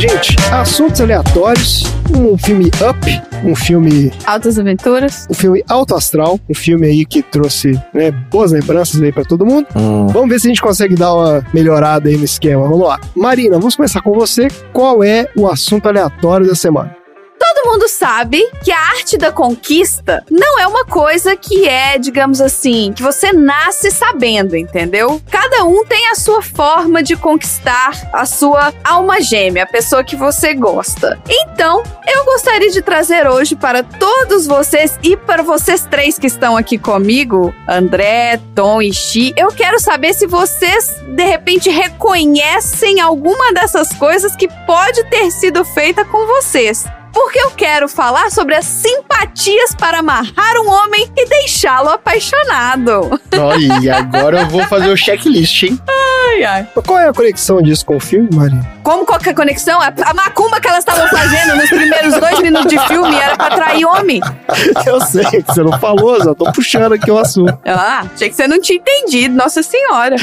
gente. Assuntos aleatórios. Um filme Up, um filme Altas aventuras. um filme alto astral, um filme aí que trouxe né, boas lembranças aí pra todo mundo. Vamos ver se a gente consegue dar uma melhorada aí no esquema. Vamos lá. Marina, vamos começar com você. Qual é o assunto aleatório da semana? Todo mundo sabe que a arte da conquista não é uma coisa que é, digamos assim, que você nasce sabendo, entendeu? Cada um tem a sua forma de conquistar a sua alma gêmea, a pessoa que você gosta. Então, eu gostaria de trazer hoje para todos vocês e para vocês três que estão aqui comigo, André, Tom e Xi, eu quero saber se vocês de repente reconhecem alguma dessas coisas que pode ter sido feita com vocês. Porque eu quero falar sobre as simpatias para amarrar um homem e deixá-lo apaixonado. Olha, e agora eu vou fazer o checklist, hein? Ai, ai. Qual é a conexão disso com o filme, Marina? Como qualquer conexão, a a macumba que elas estavam fazendo nos primeiros dois minutos de filme era pra atrair homem. Eu sei que você não falou, só tô puxando aqui o assunto. Ah, achei que você não tinha entendido, nossa senhora.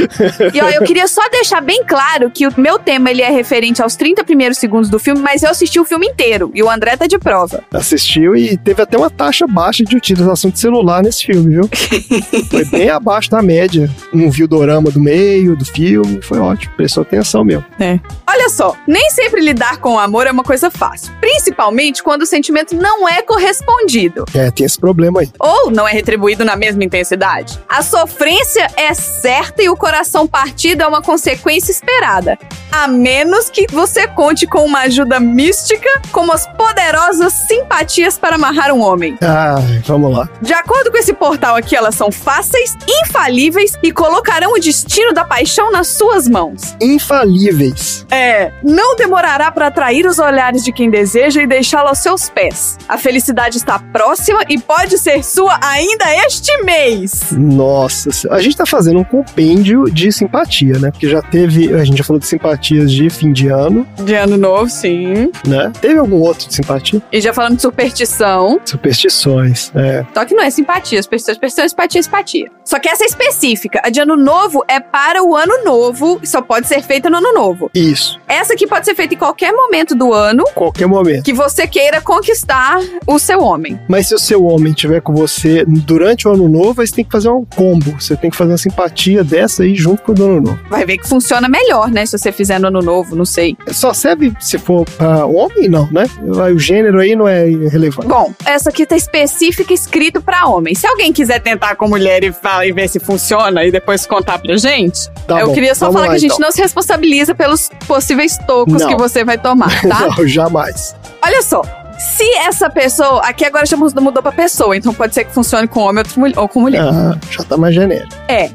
E ó, eu queria só deixar bem claro que o meu tema ele é referente aos 30 primeiros segundos do filme, mas eu assisti o filme inteiro e o André tá de prova. Assistiu e teve até uma taxa baixa de utilização de celular nesse filme, viu? Foi bem abaixo da média. Não viu o dorama do meio do filme, foi ótimo. Prestou atenção mesmo. É. Olha só, nem sempre lidar com o amor é uma coisa fácil, principalmente quando o sentimento não é correspondido. É, tem esse problema aí. Ou não é retribuído na mesma intensidade. A sofrência é certa e o coração partido é uma consequência esperada. A menos que você conte com uma ajuda mística, como as poderosas simpatias para amarrar um homem. Ai, vamos lá. De acordo com esse portal aqui, elas são fáceis, infalíveis e colocarão o destino da paixão nas suas mãos. Infalíveis. É, não demorará para atrair os olhares de quem deseja e deixá-lo aos seus pés. A felicidade está próxima e pode ser sua ainda este mês. Nossa, senhora. a gente tá fazendo um compêndio de simpatia, né? Porque já teve, a gente já falou de simpatias de fim de ano, De ano novo, sim. né? Teve algum outro de simpatia? E já falando de superstição. Superstições, é. Só que não é simpatia, superstição, superstição, é simpatia, simpatia. Só que essa é específica. A de ano novo é para o ano novo e só pode ser feita no ano novo. Isso, Essa aqui pode ser feita em qualquer momento do ano qualquer momento. que você queira conquistar o seu homem. Mas se o seu homem estiver com você durante o ano novo, aí você tem que fazer um combo. Você tem que fazer uma simpatia dessa aí junto com o do ano novo. Vai ver que funciona melhor, né? Se você fizer no ano novo, não sei. Só serve se for pra homem, não, né? O gênero aí não é relevante. Bom, essa aqui tá específica escrito pra homem. Se alguém quiser tentar com mulher e, fala, e ver se funciona e depois contar pra gente, Tá eu bom, queria só falar lá, que a gente então. não se responsabiliza pelos possíveis tocos Não. que você vai tomar, tá? Não, jamais. Olha só. Se essa pessoa. Aqui agora já mudou pra pessoa, então pode ser que funcione com homem ou com mulher. Ah, já tá mais genérico. É.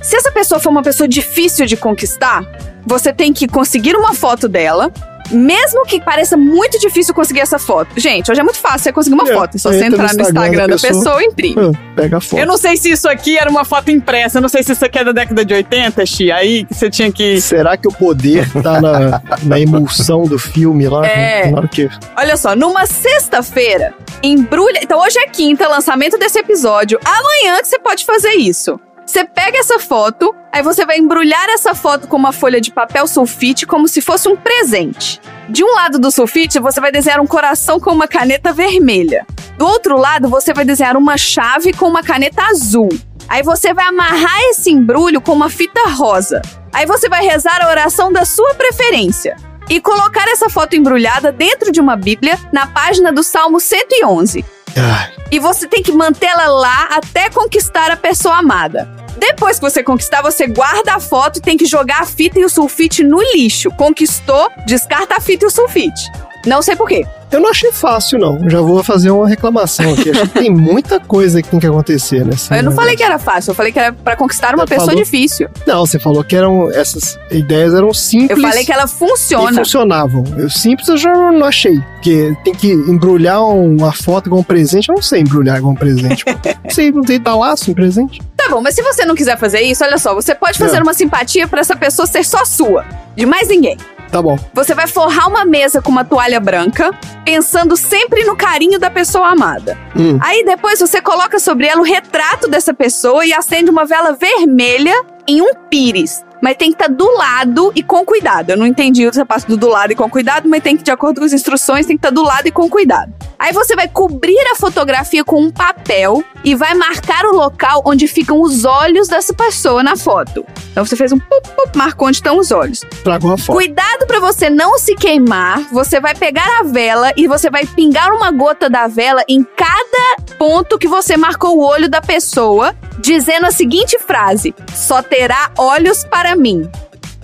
Se essa pessoa for uma pessoa difícil de conquistar, você tem que conseguir uma foto dela. Mesmo que pareça muito difícil conseguir essa foto. Gente, hoje é muito fácil você conseguir uma É, foto. É só você entrar no Instagram Instagram da da pessoa, pessoa. e imprime. Ah, pega a foto. Eu não sei se isso aqui era uma foto impressa. Eu não sei se isso aqui é da década de 80, Xi. Aí que você tinha que. Será que o poder tá na, na emulsão do filme lá? É. Hora que... Olha só, numa sexta-feira, embrulha. Então hoje é quinta, lançamento desse episódio. Amanhã que você pode fazer isso. Você pega essa foto, aí você vai embrulhar essa foto com uma folha de papel sulfite como se fosse um presente. De um lado do sulfite, você vai desenhar um coração com uma caneta vermelha. Do outro lado, você vai desenhar uma chave com uma caneta azul. Aí você vai amarrar esse embrulho com uma fita rosa. Aí você vai rezar a oração da sua preferência e colocar essa foto embrulhada dentro de uma Bíblia na página do Salmo 111. E você tem que mantê-la lá até conquistar a pessoa amada. Depois que você conquistar, você guarda a foto e tem que jogar a fita e o sulfite no lixo. Conquistou, descarta a fita e o sulfite. Não sei por quê. Eu não achei fácil, não. Já vou fazer uma reclamação aqui. Acho que tem muita coisa que tem que acontecer nessa. Eu não falei que era fácil, eu falei que era pra conquistar uma Você pessoa falou- difícil. Não, você falou que eram essas ideias eram simples. Eu falei que ela e funciona. funcionavam. Eu simples eu já não achei. Porque tem que embrulhar uma foto com um presente. Eu não sei embrulhar com um presente. não sei, não tem dar laço em presente. Tá bom, mas se você não quiser fazer isso, olha só, você pode fazer É. uma simpatia pra essa pessoa ser só sua, de mais ninguém. Tá bom. Você vai forrar uma mesa com uma toalha branca, pensando sempre no carinho da pessoa amada. Hum. Aí depois você coloca sobre ela o retrato dessa pessoa e acende uma vela vermelha em um pires. Mas tem que estar do lado e com cuidado. Eu não entendi essa parte do do lado e com cuidado, mas tem que, de acordo com as instruções, tem que estar do lado e com cuidado. Aí você vai cobrir a fotografia com um papel e vai marcar o local onde ficam os olhos dessa pessoa na foto. Então você fez um pup, pup, marcou onde estão os olhos. Tragou a foto. Cuidado pra você não se queimar. Você vai pegar a vela e você vai pingar uma gota da vela em cada ponto que você marcou o olho da pessoa, dizendo a seguinte frase: Só terá olhos para mim.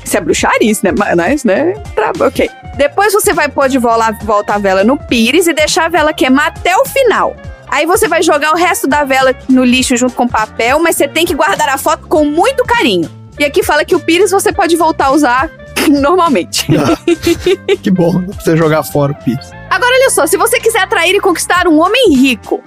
Isso é bruxaria, isso, né? Mas, né? Tá, ok. Depois você vai pôr de volta, a vela no pires e deixar a vela queimar até o final. Aí você vai jogar o resto da vela no lixo junto com papel, mas você tem que guardar a foto com muito carinho. E aqui fala que o pires você pode voltar a usar normalmente. Que bom. Não precisa jogar fora o pires. Agora, olha só, se você quiser atrair e conquistar um homem rico,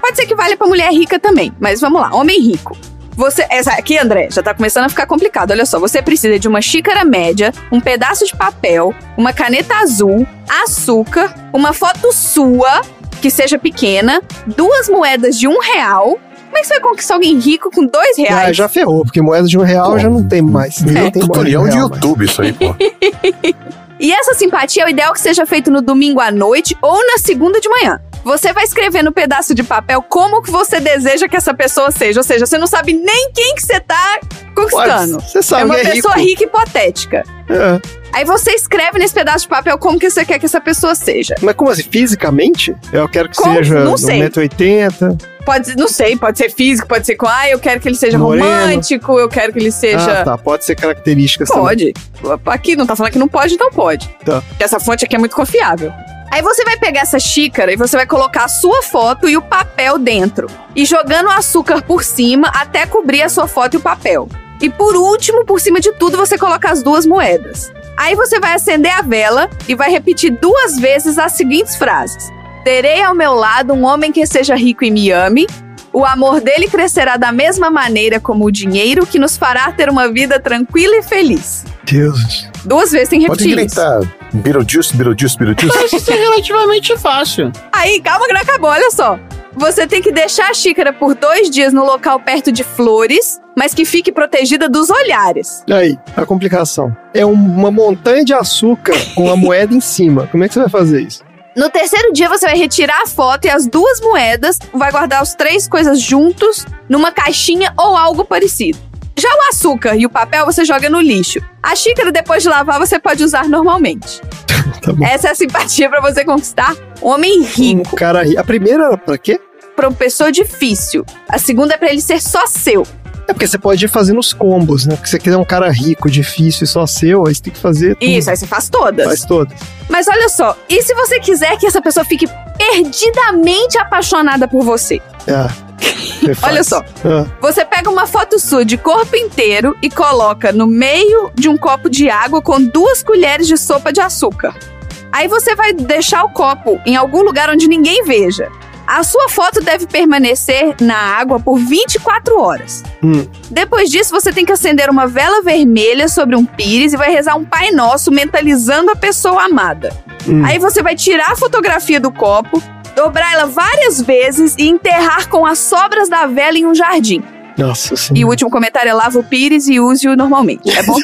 pode ser que valha pra mulher rica também, mas vamos lá, homem rico. Você, essa aqui, André, já tá começando a ficar complicado. Olha só, você precisa de uma xícara média, um pedaço de papel, uma caneta azul, açúcar, uma foto sua, que seja pequena, duas moedas de um real. Como é que você vai conquistar alguém rico com dois Ah, reais? já ferrou, porque moeda de um real já não tem mais. Tem moeda Tutorial de mais. YouTube isso aí, pô. E essa simpatia é o ideal que seja feito no domingo à noite ou na segunda de manhã. Você vai escrever no pedaço de papel como que você deseja que essa pessoa seja. Ou seja, você não sabe nem quem que você tá conquistando. Você sabe é uma é pessoa rico. rica e hipotética. É. Aí você escreve nesse pedaço de papel como que você quer que essa pessoa seja. Mas como assim? Fisicamente? Eu quero que Como? seja Não sei. 1,80m. Pode, não sei, pode ser físico, pode ser com, ah, eu quero que ele seja Moreno. romântico, eu quero que ele seja. Ah, tá. Pode ser características também. Pode. Aqui não tá falando que não pode, então pode. Tá. Essa fonte aqui é muito confiável. Aí você vai pegar essa xícara e você vai colocar a sua foto e o papel dentro. E jogando o açúcar por cima até cobrir a sua foto e o papel. E por último, por cima de tudo, você coloca as duas moedas. Aí você vai acender a vela e vai repetir duas vezes as seguintes frases: Terei ao meu lado um homem que seja rico e me ame. O amor dele crescerá da mesma maneira como o dinheiro, que nos fará ter uma vida tranquila e feliz. Deus. Duas vezes tem que Pode repetir isso. gritar Beetlejuice, Beetlejuice, Beetlejuice. Parece ser relativamente fácil. Aí, calma que não acabou, olha só. Você tem que deixar a xícara por dois dias no local perto de flores, mas que fique protegida dos olhares. Aí, a complicação. É um- uma montanha de açúcar com a moeda em cima. Como é que você vai fazer isso? No terceiro dia, você vai retirar a foto e as duas moedas, vai guardar as três coisas juntos numa caixinha ou algo parecido. Já o açúcar e o papel você joga no lixo. A xícara, depois de lavar, você pode usar normalmente. Essa é a simpatia pra você conquistar um homem rico. Um cara ri- A primeira era pra quê? Pra uma pessoa difícil. A segunda é pra ele ser só seu. É porque você pode ir fazendo os combos, né? Porque você quiser um cara rico, difícil e só seu, aí você tem que fazer tudo. Isso, aí você faz todas. Faz todas. Mas olha só, e se você quiser que essa pessoa fique perdidamente apaixonada por você? É. Faz. Olha só. Ah, Você pega uma foto sua de corpo inteiro e coloca no meio de um copo de água com duas colheres de sopa de açúcar. Aí você vai deixar o copo em algum lugar onde ninguém veja. A sua foto deve permanecer na água por 24 horas. hum. Depois disso, você tem que acender uma vela vermelha sobre um pires e vai rezar um Pai Nosso mentalizando a pessoa amada. Hum. Aí você vai tirar a fotografia do copo, dobrar ela várias vezes e enterrar com as sobras da vela em um jardim. Nossa E o último comentário é lava o pires e use-o normalmente. É bom?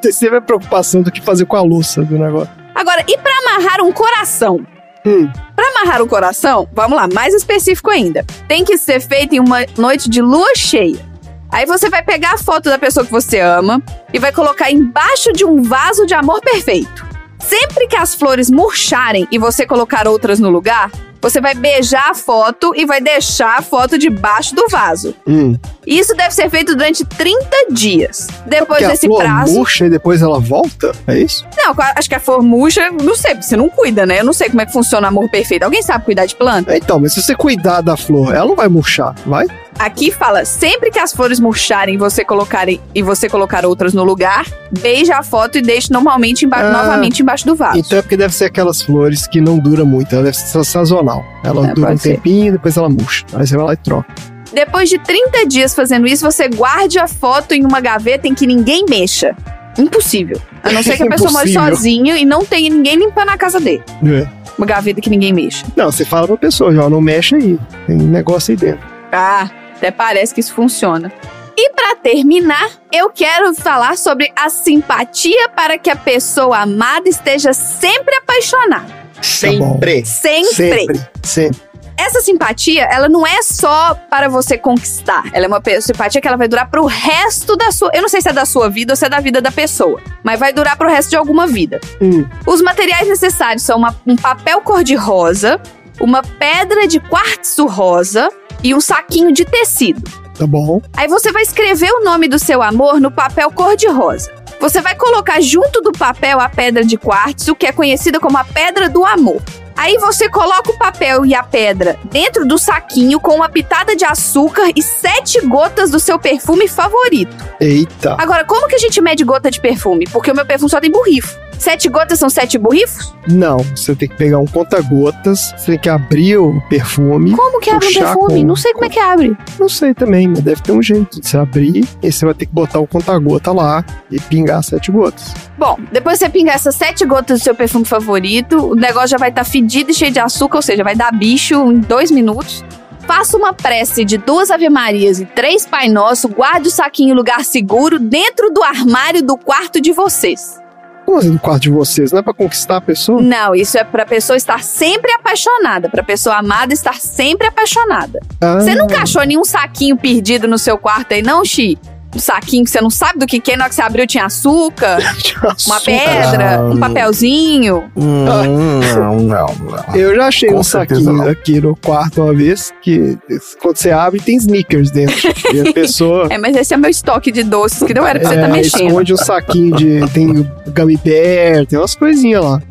Tem sempre a preocupação do que fazer com a louça do negócio. Agora, e pra amarrar um coração? Hum. Pra amarrar o coração, vamos lá, mais específico ainda. Tem que ser feito em uma noite de lua cheia. Aí você vai pegar a foto da pessoa que você ama e vai colocar embaixo de um vaso de amor perfeito. Sempre que as flores murcharem e você colocar outras no lugar, você vai beijar a foto e vai deixar a foto debaixo do vaso. Hum. Isso deve ser feito durante 30 dias. Depois a desse flor prazo. murcha e depois ela volta? É isso? Não, acho que a flor murcha, não sei, você não cuida, né? Eu não sei como é que funciona o amor perfeito. Alguém sabe cuidar de planta? É, então, mas se você cuidar da flor, ela não vai murchar, vai? Aqui fala, sempre que as flores murcharem e você colocarem e você colocar outras no lugar, beija a foto e deixe normalmente emba Ah. novamente embaixo do vaso. Então é porque deve ser aquelas flores que não duram muito, ela deve ser sazonal. Ela É, dura um ser. tempinho, depois ela murcha. Aí você vai lá e troca. Depois de 30 dias fazendo isso, você guarde a foto em uma gaveta em que ninguém mexa. Impossível. A não ser que a pessoa more Impossível. sozinho e não tenha ninguém limpando a casa dele. É. Uma gaveta que ninguém mexa. Não, você fala pra pessoa, já não mexe aí. Tem um negócio aí dentro. Ah, até parece que isso funciona. E pra terminar, eu quero falar sobre a simpatia para que a pessoa amada esteja sempre apaixonada. Sempre. Sempre. Sempre. Sempre. Essa simpatia, ela não é só para você conquistar. Ela é uma simpatia que ela vai durar pro resto da sua. Eu não sei se é da sua vida ou se é da vida da pessoa, mas vai durar pro resto de alguma vida. Hum. Os materiais necessários são uma- um papel cor-de-rosa, uma pedra de quartzo rosa e um saquinho de tecido. Tá bom. Aí você vai escrever o nome do seu amor no papel cor-de-rosa. Você vai colocar junto do papel a pedra de quartzo, que é conhecida como a pedra do amor. Aí você coloca o papel e a pedra dentro do saquinho com uma pitada de açúcar e sete gotas do seu perfume favorito. Eita. Agora, como que a gente mede gota de perfume? Porque o meu perfume só tem borrifo. Sete gotas são sete borrifos? Não, você tem que pegar um conta-gotas, você tem que abrir o perfume. Como que abre um perfume? com- Não sei como é que abre. Não sei também, mas deve ter um jeito de você abrir. E você vai ter que botar o conta-gota lá e pingar sete gotas. Bom, depois você pingar essas sete gotas do seu perfume favorito, o negócio já vai estar fedido e cheio de açúcar, ou seja, vai dar bicho em dois minutos. Faça uma prece de duas Ave Marias e três Pai Nosso, guarde o saquinho em lugar seguro dentro do armário do quarto de vocês. Como assim no quarto de vocês? Não é pra conquistar a pessoa? Não, isso é pra pessoa estar sempre apaixonada, pra pessoa amada estar sempre apaixonada. Ah. Você nunca achou nenhum saquinho perdido no seu quarto aí, não, Xi? Um saquinho que você não sabe do que que é, na hora que você abriu tinha açúcar, uma pedra, um papelzinho. Hum, não, não, não. Eu já achei Com um saquinho não. aqui no quarto uma vez que quando você abre tem sneakers dentro. e a pessoa É, mas esse é meu estoque de doces que não era pra você estar é, mexendo. esconde um saquinho de. Tem gummy bear, tem umas coisinhas lá.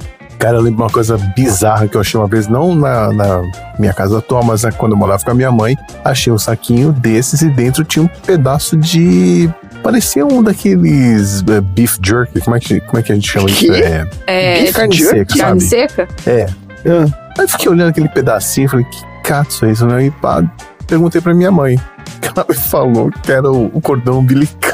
Cara, eu lembro uma coisa bizarra que eu achei uma vez, não na, na minha casa atual, mas quando eu morava com a minha mãe, achei um saquinho desses e dentro tinha um pedaço de. Parecia um daqueles eh, beef jerky. Como é que, como é que a gente chama isso? Quê? É, É, carne seca, carne sabe? seca? É. Ah, Aí fiquei olhando aquele pedacinho e falei, que cato é isso, né? E pá, perguntei pra minha mãe. Ela me falou que era o, o cordão umbilical.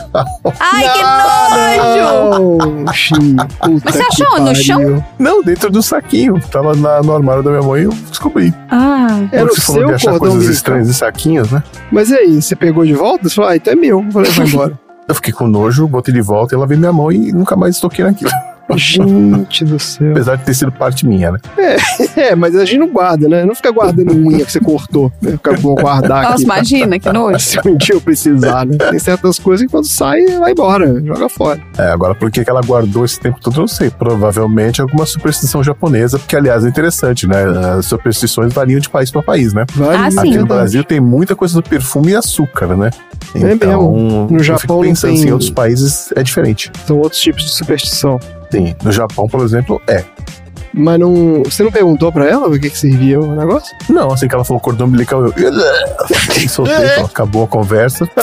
Ai, que nojo! Não, Xi, puta Mas você achou no chão? Não, dentro do saquinho. Tava na- no armário da minha mãe e eu descobri. Ah, Era o Você falou de seu achar cordão coisas umbilical. estranhas em saquinhos, né? Mas e aí, você pegou de volta? Você falou, ah, então é meu. Eu falei, vai embora. Eu fiquei com nojo, botei de volta e lavei minha mão e nunca mais toquei naquilo. Gente do céu. Apesar de ter sido parte minha, né? É, é, mas a gente não guarda, né? Não fica guardando unha que você cortou. Né? Fica, vou guardar aqui. Nossa, imagina, que nojo. Se um dia eu precisar, né? Tem certas coisas que quando sai, vai embora, joga fora. É, agora por que ela guardou esse tempo todo, eu não sei. Provavelmente alguma superstição japonesa, porque aliás é interessante, né? As superstições variam de país para país, né? Ah, sim. Aqui no. Brasil tem muita coisa do perfume e açúcar, né? É mesmo. No eu Japão fico não pensando tem- se em outros países é diferente. São outros tipos de superstição. Sim, no Japão, por exemplo, é. Mas não. Você não perguntou pra ela o que, que servia o negócio? Não, assim que ela falou cordão umbilical, eu. Soltei, então, acabou a conversa.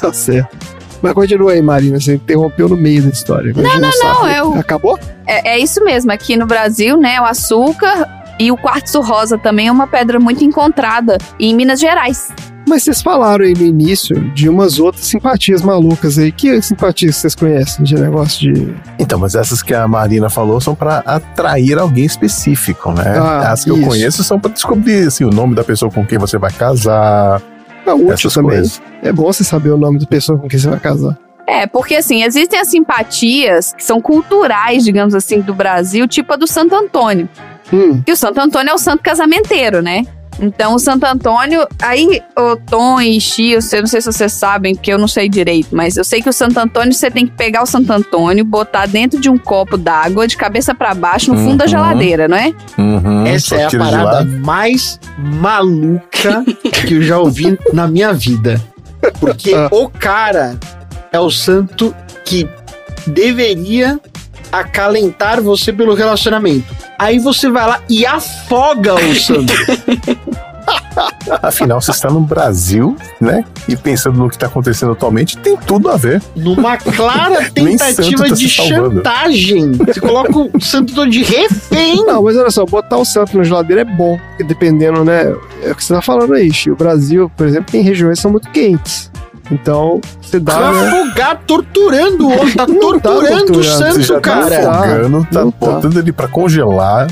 Tá certo. Mas continua aí, Marina. Você interrompeu no meio da história. Não, não, não, eu- Acabou? É, é isso mesmo, aqui no Brasil, né, o açúcar e o quartzo rosa também é uma pedra muito encontrada em Minas Gerais. Mas vocês falaram aí no início de umas outras simpatias malucas aí. Que simpatias vocês conhecem de negócio de. Então, mas essas que a Marina falou são pra atrair alguém específico, né? Ah, As que eu isso. conheço são pra descobrir assim, o nome da pessoa com quem você vai casar. É útil essas também. coisas. É bom você saber o nome da pessoa com quem você vai casar. É, porque assim, existem as simpatias que são culturais, digamos assim, do Brasil, tipo a do Santo Antônio. Hum. E o Santo Antônio é o santo casamenteiro, né? Então, o Santo Antônio, aí o Tom e Xi, eu não sei se vocês sabem, porque eu não sei direito, mas eu sei que o Santo Antônio, você tem que pegar o Santo Antônio, botar dentro de um copo d'água, de cabeça pra baixo, no fundo da Uhum. geladeira, não é? Uhum, Essa só é a parada mais maluca que eu já ouvi na minha vida. Porque Ah. o cara é o santo que deveria acalentar você pelo relacionamento. Aí você vai lá e afoga o santo. Afinal, você está no Brasil, né? E pensando no que está acontecendo atualmente, tem tudo a ver. Numa clara tentativa tá de chantagem. Você coloca o santo todo de refém. Não, mas olha só, botar o santo na geladeira é bom. Porque dependendo, né? É o que você tá falando aí, Chico. O Brasil, por exemplo, tem regiões que são muito quentes. Então, você dá. Vai né? afogar torturando o outro. Tá Não tá torturando o torturando, Você santo, já tá cara. afogando, tá Não tá. botando ele pra congelar.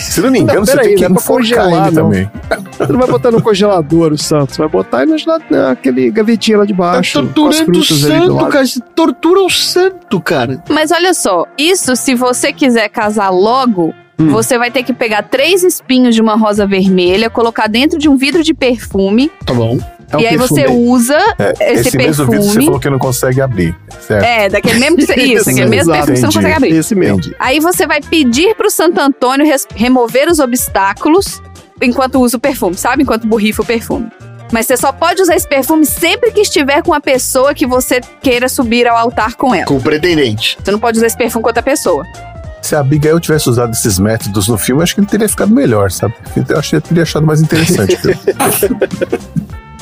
Se não me engano, Não, você tem que não é pra congelar, ele não. também. Você não vai botar no congelador o santo, você vai botar ele naquele gavetinha lá de Tá baixo. as torturando o santo, cara. Você tortura o santo, cara. Mas olha só, isso se você quiser casar logo, Hum. você vai ter que pegar três espinhos de uma rosa vermelha, colocar dentro de um vidro de perfume, Tá bom. É um e aí você perfume. usa É, esse, esse mesmo perfume. vídeo você falou que não consegue abrir, certo? É, daquele mesmo que você, isso, aquele mesmo Exato, perfume que você não consegue abrir. Esse mesmo. Entendi. Aí você vai pedir pro Santo Antônio res- remover os obstáculos enquanto usa o perfume, sabe? Enquanto borrifa o perfume. Mas você só pode usar esse perfume sempre que estiver com a pessoa que você queira subir ao altar com ela. Com o pretendente. Você não pode usar esse perfume com outra pessoa. Se a Abigail tivesse usado esses métodos no filme, acho que ele teria ficado melhor, sabe? Eu acho que ele teria achado mais interessante.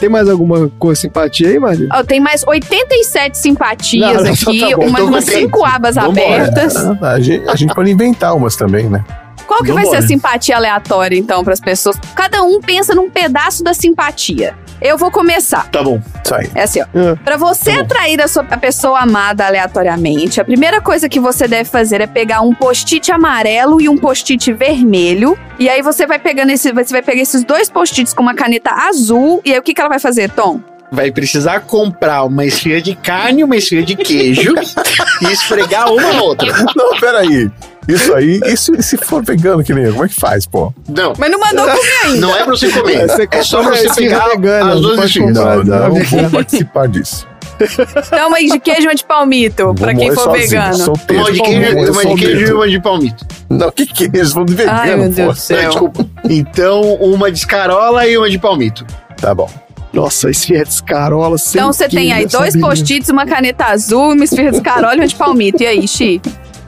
Tem mais alguma coisa simpatia aí, Maria? Ó, tem mais 87 simpatias Não, não, aqui, tá bom, umas, tô umas cinco abas Vambora. abertas. a, gente, a gente pode inventar umas também, né? Qual que vai ser a simpatia aleatória, então, para as pessoas? Cada um pensa num pedaço da simpatia. Eu vou começar. Tá bom. Aí. É assim, ó. É. Pra você atrair a, sua, a pessoa amada aleatoriamente, a primeira coisa que você deve fazer é pegar um post-it amarelo e um post-it vermelho. E aí você vai pegando esse, você vai pegar esses dois post-its com uma caneta azul. E aí o que, que ela vai fazer, Tom? Vai precisar comprar uma esfirra de carne e uma esfirra de queijo e esfregar uma na outra. Não, peraí. Isso aí, e se, se for vegano que nem eu, como é que faz, pô? Não, Mas não mandou comer ainda. não é pra você comer. É, você É só compra você esfirra pegar vegana, as não duas. Não, não, Não, não vou participar disso. Então, uma de queijo e uma de palmito, pra Vou quem morrer for sozinho, vegano. solteiro. Uma de queijo, uma de queijo e uma de palmito. Não, que queijo? Vamos de vegano, Ai, meu pô. Deus do céu. Não, desculpa. Então, uma de escarola e uma de palmito. Tá bom. Nossa, esfirra de escarola sem Então você tem aí dois post-its, uma caneta azul, uma esfirra de escarola e uma de palmito. E aí, Xi?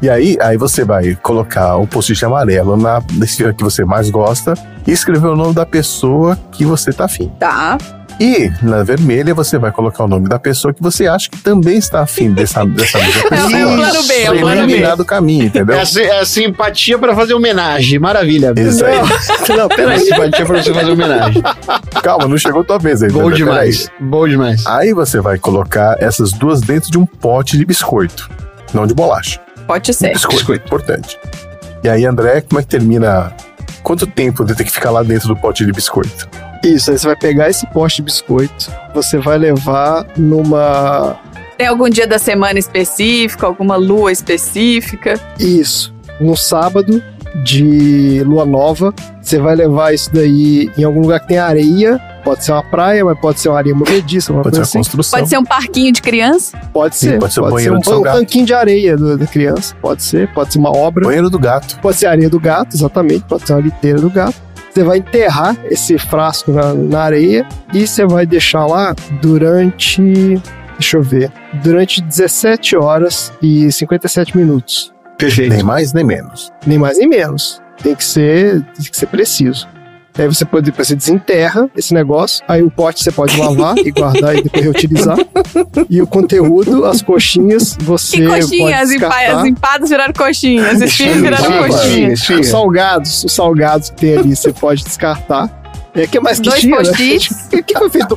E aí, aí você vai colocar o post-it amarelo na esfirra que você mais gosta e escrever o nome da pessoa que você tá afim. Tá. E na vermelha você vai colocar o nome da pessoa que você acha que também está afim dessa, dessa mesma pessoa. É o plano B, é o plano B. eliminar do caminho, entendeu? É é simpatia pra fazer homenagem. Maravilha. Isso aí. Não, peraí. simpatia pra você fazer homenagem. Calma, não chegou a tua vez ainda. Bom né? demais. Bom demais. Aí você vai colocar essas duas dentro de um pote de biscoito, não de bolacha. Pode ser. Biscoito, importante. E aí, André, como é que termina? Quanto tempo de ter que ficar lá dentro do pote de biscoito? Isso, aí você vai pegar esse poste de biscoito, você vai levar numa Tem algum dia da semana específico, alguma lua específica? Isso. No sábado de lua nova, você vai levar isso daí em algum lugar que tem areia. Pode ser uma praia, mas pode ser uma areia movediça, uma Pode ser coisa uma assim. construção. Pode ser um parquinho de criança? Pode Sim, ser. pode ser o banheiro um, do um tanquinho de areia do- da criança. Pode ser. Pode ser uma obra. Banheiro do gato. Pode ser a areia do gato, exatamente. Pode ser uma liteira do gato. Você vai enterrar esse frasco na, na areia e você vai deixar lá durante. Deixa eu ver. Durante 17 horas e 57 minutos. Perfeito. Nem mais, nem menos. Nem mais nem menos. Tem que ser, tem que ser preciso. Aí você pode você desenterra esse negócio, aí o pote você pode lavar e guardar e depois reutilizar. E o conteúdo, as coxinhas, você Que pode coxinha? As, empa descartar. as empadas viraram coxinhas, as esfirras viraram coxinhas. Os salgados, os salgados que tem ali, você pode descartar. É, que mais que Dois tinha, né? O que foi feito do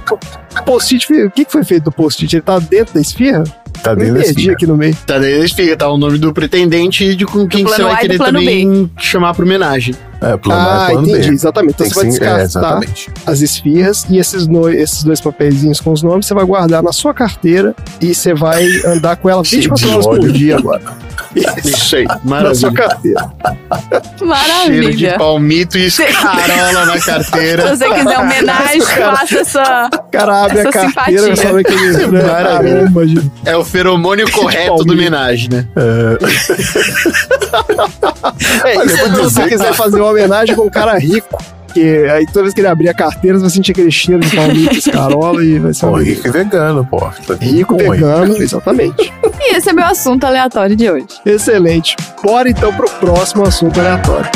post-it? O que foi feito do post-it? Ele tá dentro da esfirra? Tá Me dentro da perdi esfirra. aqui no meio. Tá daí explica, tá o nome do pretendente e de com quem que você vai A querer também chamar pra homenagem. É, plano A Ah, e plano entendi, B. exatamente. Então Tem você vai sim- é, descartar exatamente. as esfirras e esses, no- esses dois papeizinhos com os nomes você vai guardar na sua carteira e você vai andar com ela Cheio 24 de horas por dia agora. Isso aí, Na sua maravilha. carteira. Cheiro de Maravilha. palmito e escarola na carteira. Se você quiser homenagem, faça essa. Cara abre Essa a carteira simpatia. sabe aquele né, Maravilha. aroma de É o feromônio correto do homenagem, né? É, isso se você quiser fazer uma homenagem com um cara rico. Que aí toda vez que ele abrir a carteira, você vai sentir aquele cheiro de palmito, escarola e vai ser Pô, um rico e vegano, pô. Tá rico, aí. vegano, exatamente. E esse é meu assunto aleatório de hoje. Excelente. Bora então pro próximo assunto aleatório.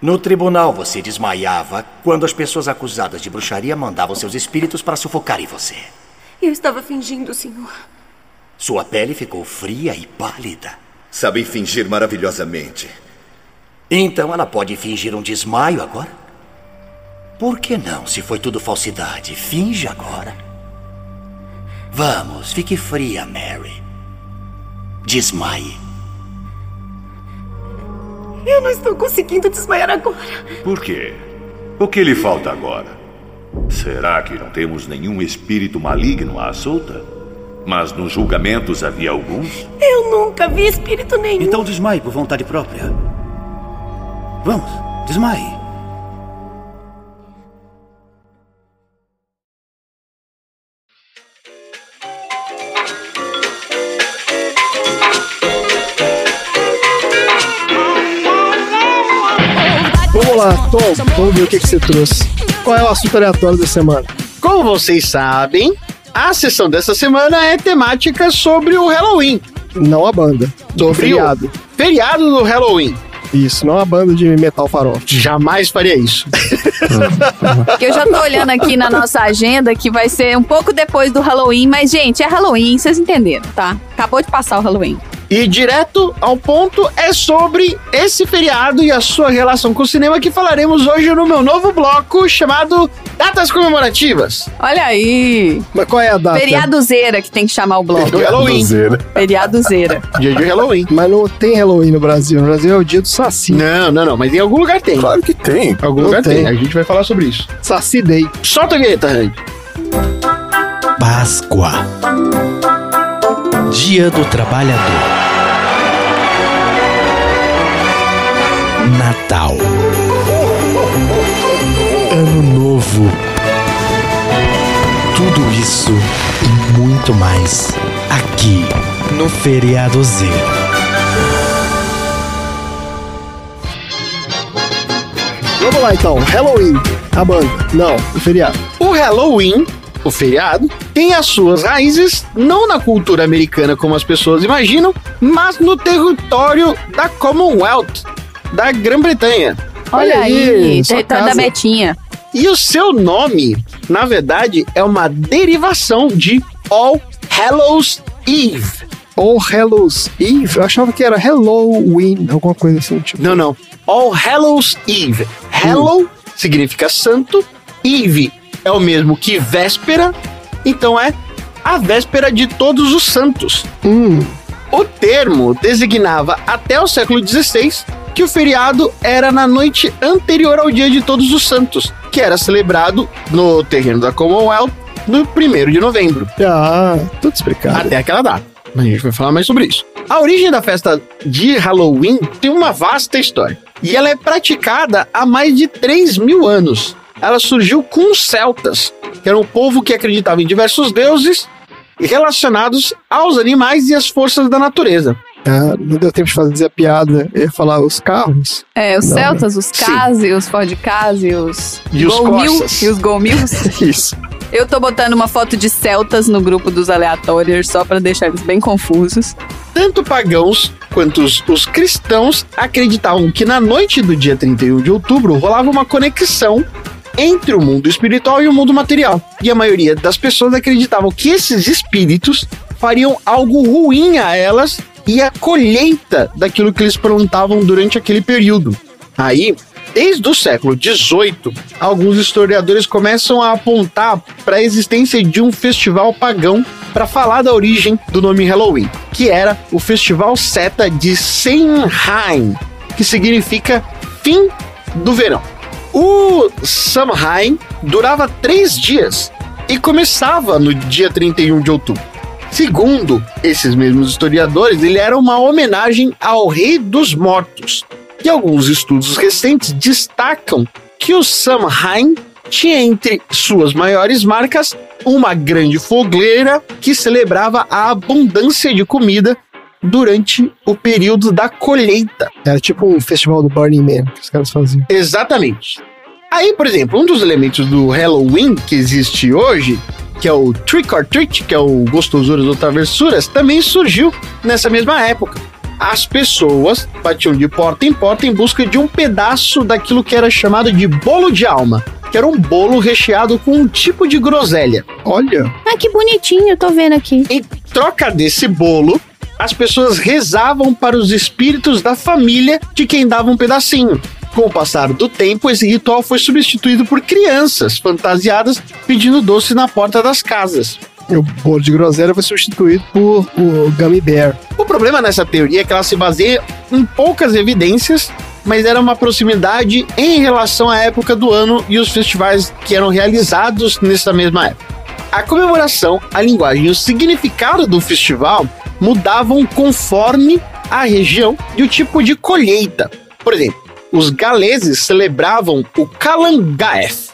No tribunal você desmaiava quando as pessoas acusadas de bruxaria mandavam seus espíritos para sufocarem você. Eu estava fingindo, senhor. Sua pele ficou fria e pálida. Sabem fingir maravilhosamente. Então ela pode fingir um desmaio agora? Por que não, se foi tudo falsidade? Finge agora. Vamos, fique fria, Mary. Desmaie. Eu não estou conseguindo desmaiar agora. Por quê? O que lhe falta agora? Será que não temos nenhum espírito maligno à solta? Mas nos julgamentos havia alguns? Eu nunca vi espírito nenhum. Então desmaie por vontade própria. Vamos, desmaie. Lá, Tom, vamos ver o que, que você trouxe. Qual é o assunto aleatório da semana? Como vocês sabem, a sessão dessa semana é temática sobre o Halloween. Não a banda. Sobre feriado. o feriado do Halloween. Isso, não a banda de metal farol. Jamais faria isso. Que eu já tô olhando aqui na nossa agenda que vai ser um pouco depois do Halloween, mas, gente, é Halloween, vocês entenderam, tá? Acabou de passar o Halloween. E direto ao ponto é sobre esse feriado e a sua relação com o cinema que falaremos hoje no meu novo bloco chamado Datas Comemorativas. Olha aí. Mas qual é a data? Feriadozeira que tem que chamar o bloco. Do Halloween. Feriadozeira. Dia de Halloween. Mas não tem Halloween no Brasil. No Brasil é o dia do Saci. Não, não, não. Mas em algum lugar tem. Claro que tem. Em algum Não lugar tem. tem. A gente vai falar sobre isso. Saci Day. Solta a vinheta, Randy. Páscoa. Dia do Trabalhador. Natal. Ano Novo. Tudo isso e muito mais aqui no Feriado Z. Vamos lá então. Halloween. A banda. Não, o feriado. O Halloween, o feriado, tem as suas raízes não na cultura americana como as pessoas imaginam, mas no território da Commonwealth, da Grã-Bretanha. Olha aí, sua território da. Betinha. E o seu nome, na verdade, é uma derivação de All Hallows Eve. All Hallows Eve. Eu achava que era Halloween, alguma coisa assim. Tipo. Não, não. All Hallows Eve. Hallow significa santo, Eve é o mesmo que véspera, então é a véspera de todos os santos. Hum. O termo designava até o século XVI que o feriado era na noite anterior ao Dia de Todos os Santos, que era celebrado no terreno da Commonwealth no 1 de novembro. Ah, tudo explicado. Até aquela data. Mas a gente vai falar mais sobre isso. A origem da festa de Halloween tem uma vasta história. E ela é praticada há mais de 3 mil anos. Ela surgiu com os celtas, que era um povo que acreditava em diversos deuses relacionados aos animais e às forças da natureza. Ah, não deu tempo de fazer a piada. Eu ia falar os carros. É, os Não, Celtas, né? os Case, os Ford Case, os E os Gol Mil Corsas. e os Gol Mills. Isso. Eu tô botando uma foto de Celtas no grupo dos aleatórios só pra deixar eles bem confusos. Tanto pagãos quanto os, os cristãos acreditavam que na noite do dia 31 de outubro rolava uma conexão entre o mundo espiritual e o mundo material. E a maioria das pessoas acreditavam que esses espíritos fariam algo ruim a elas e a colheita daquilo que eles plantavam durante aquele período. Aí, desde o século XVIII, alguns historiadores começam a apontar para a existência de um festival pagão para falar da origem do nome Halloween, que era o Festival Seta de Samhain, que significa fim do verão. O Samhain durava três dias e começava no dia 31 de outubro. Segundo esses mesmos historiadores, ele era uma homenagem ao Rei dos Mortos. E alguns estudos recentes destacam que o Samhain tinha entre suas maiores marcas uma grande fogueira que celebrava a abundância de comida durante o período da colheita. Era tipo um festival do Burning Man que os caras faziam. Exatamente. Aí, por exemplo, um dos elementos do Halloween que existe hoje, que é o Trick or Treat, que é o Gostosuras ou Travessuras, também surgiu nessa mesma época. As pessoas batiam de porta em porta em busca de um pedaço daquilo que era chamado de bolo de alma, que era um bolo recheado com um tipo de groselha. Olha! Ah, que bonitinho, eu tô vendo aqui. Em troca desse bolo, as pessoas rezavam para os espíritos da família de quem dava um pedacinho. Com o passar do tempo, esse ritual foi substituído por crianças fantasiadas pedindo doce na porta das casas. O bolo de groselha foi substituído por o Gummy Bear. O problema nessa teoria é que ela se baseia em poucas evidências, mas era uma proximidade em relação à época do ano e os festivais que eram realizados nessa mesma época. A comemoração, a linguagem e o significado do festival mudavam conforme a região e o tipo de colheita. Por exemplo, os galeses celebravam o Calangaeth.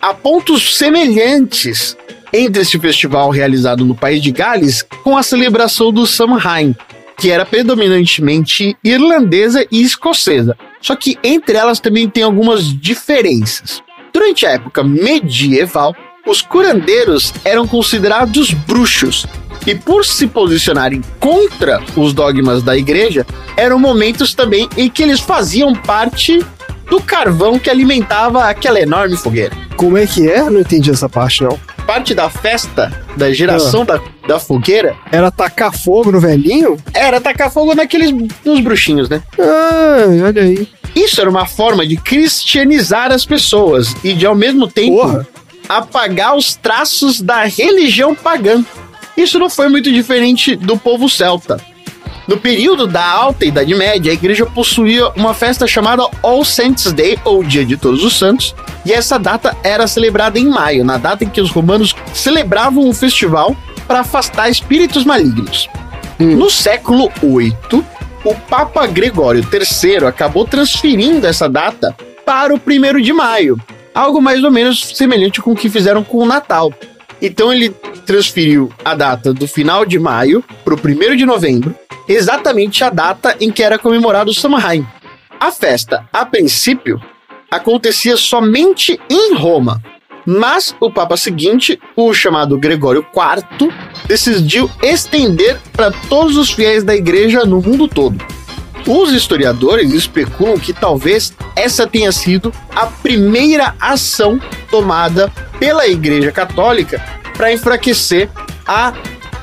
Há pontos semelhantes entre esse festival realizado no país de Gales com a celebração do Samhain, que era predominantemente irlandesa e escocesa. Só que entre elas também tem algumas diferenças. Durante a época medieval, os curandeiros eram considerados bruxos e por se posicionarem contra os dogmas da igreja, eram momentos também em que eles faziam parte do carvão que alimentava aquela enorme fogueira. Como é que é? Não entendi essa parte, não. Parte da festa da geração da, da fogueira Era tacar fogo no velhinho? era tacar fogo naqueles nos bruxinhos, né? Ah, olha aí. Isso era uma forma de cristianizar as pessoas e de ao mesmo tempo Porra. apagar os traços da religião pagã. Isso não foi muito diferente do povo celta. No período da Alta Idade Média, a igreja possuía uma festa chamada All Saints Day, ou Dia de Todos os Santos, e essa data era celebrada em maio, na data em que os romanos celebravam um festival para afastar espíritos malignos. No século VIII, o Papa Gregório III acabou transferindo essa data para o 1 de maio, algo mais ou menos semelhante com o que fizeram com o Natal. Então ele transferiu a data do final de maio para o 1 de novembro, exatamente a data em que era comemorado o Samhain. A festa, a princípio, acontecia somente em Roma, mas o Papa seguinte, o chamado Gregório IV, decidiu estender para todos os fiéis da igreja no mundo todo. Os historiadores especulam que talvez essa tenha sido a primeira ação tomada pela Igreja Católica para enfraquecer a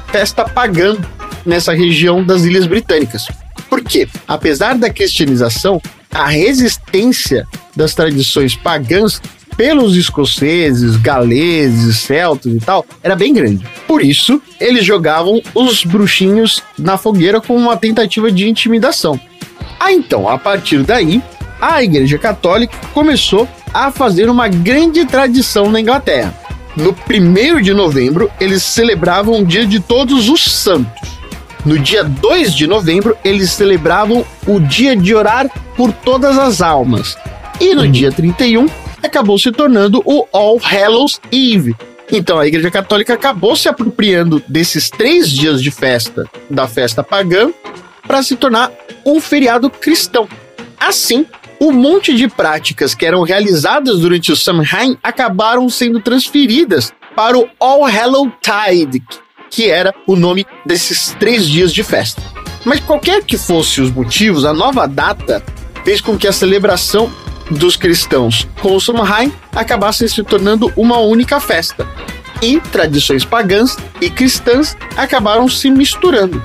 festa pagã nessa região das Ilhas Britânicas. Por quê? Apesar da cristianização, a resistência das tradições pagãs pelos escoceses, galeses, celtas e tal, era bem grande. Por isso, eles jogavam os bruxinhos na fogueira como uma tentativa de intimidação. Ah, então, a partir daí, a Igreja Católica começou a fazer uma grande tradição na Inglaterra. No 1 de novembro, eles celebravam o Dia de Todos os Santos. No dia 2 de novembro, eles celebravam o Dia de Orar por Todas as Almas. E no dia 31, acabou se tornando o All Hallows Eve. Então a Igreja Católica acabou se apropriando desses três dias de festa, da festa pagã, para se tornar um feriado cristão. Assim, um monte de práticas que eram realizadas durante o Samhain acabaram sendo transferidas para o All Hallow Tide, que era o nome desses três dias de festa. Mas qualquer que fosse os motivos, a nova data fez com que a celebração dos cristãos com o Samhain acabassem se tornando uma única festa. E tradições pagãs e cristãs acabaram se misturando.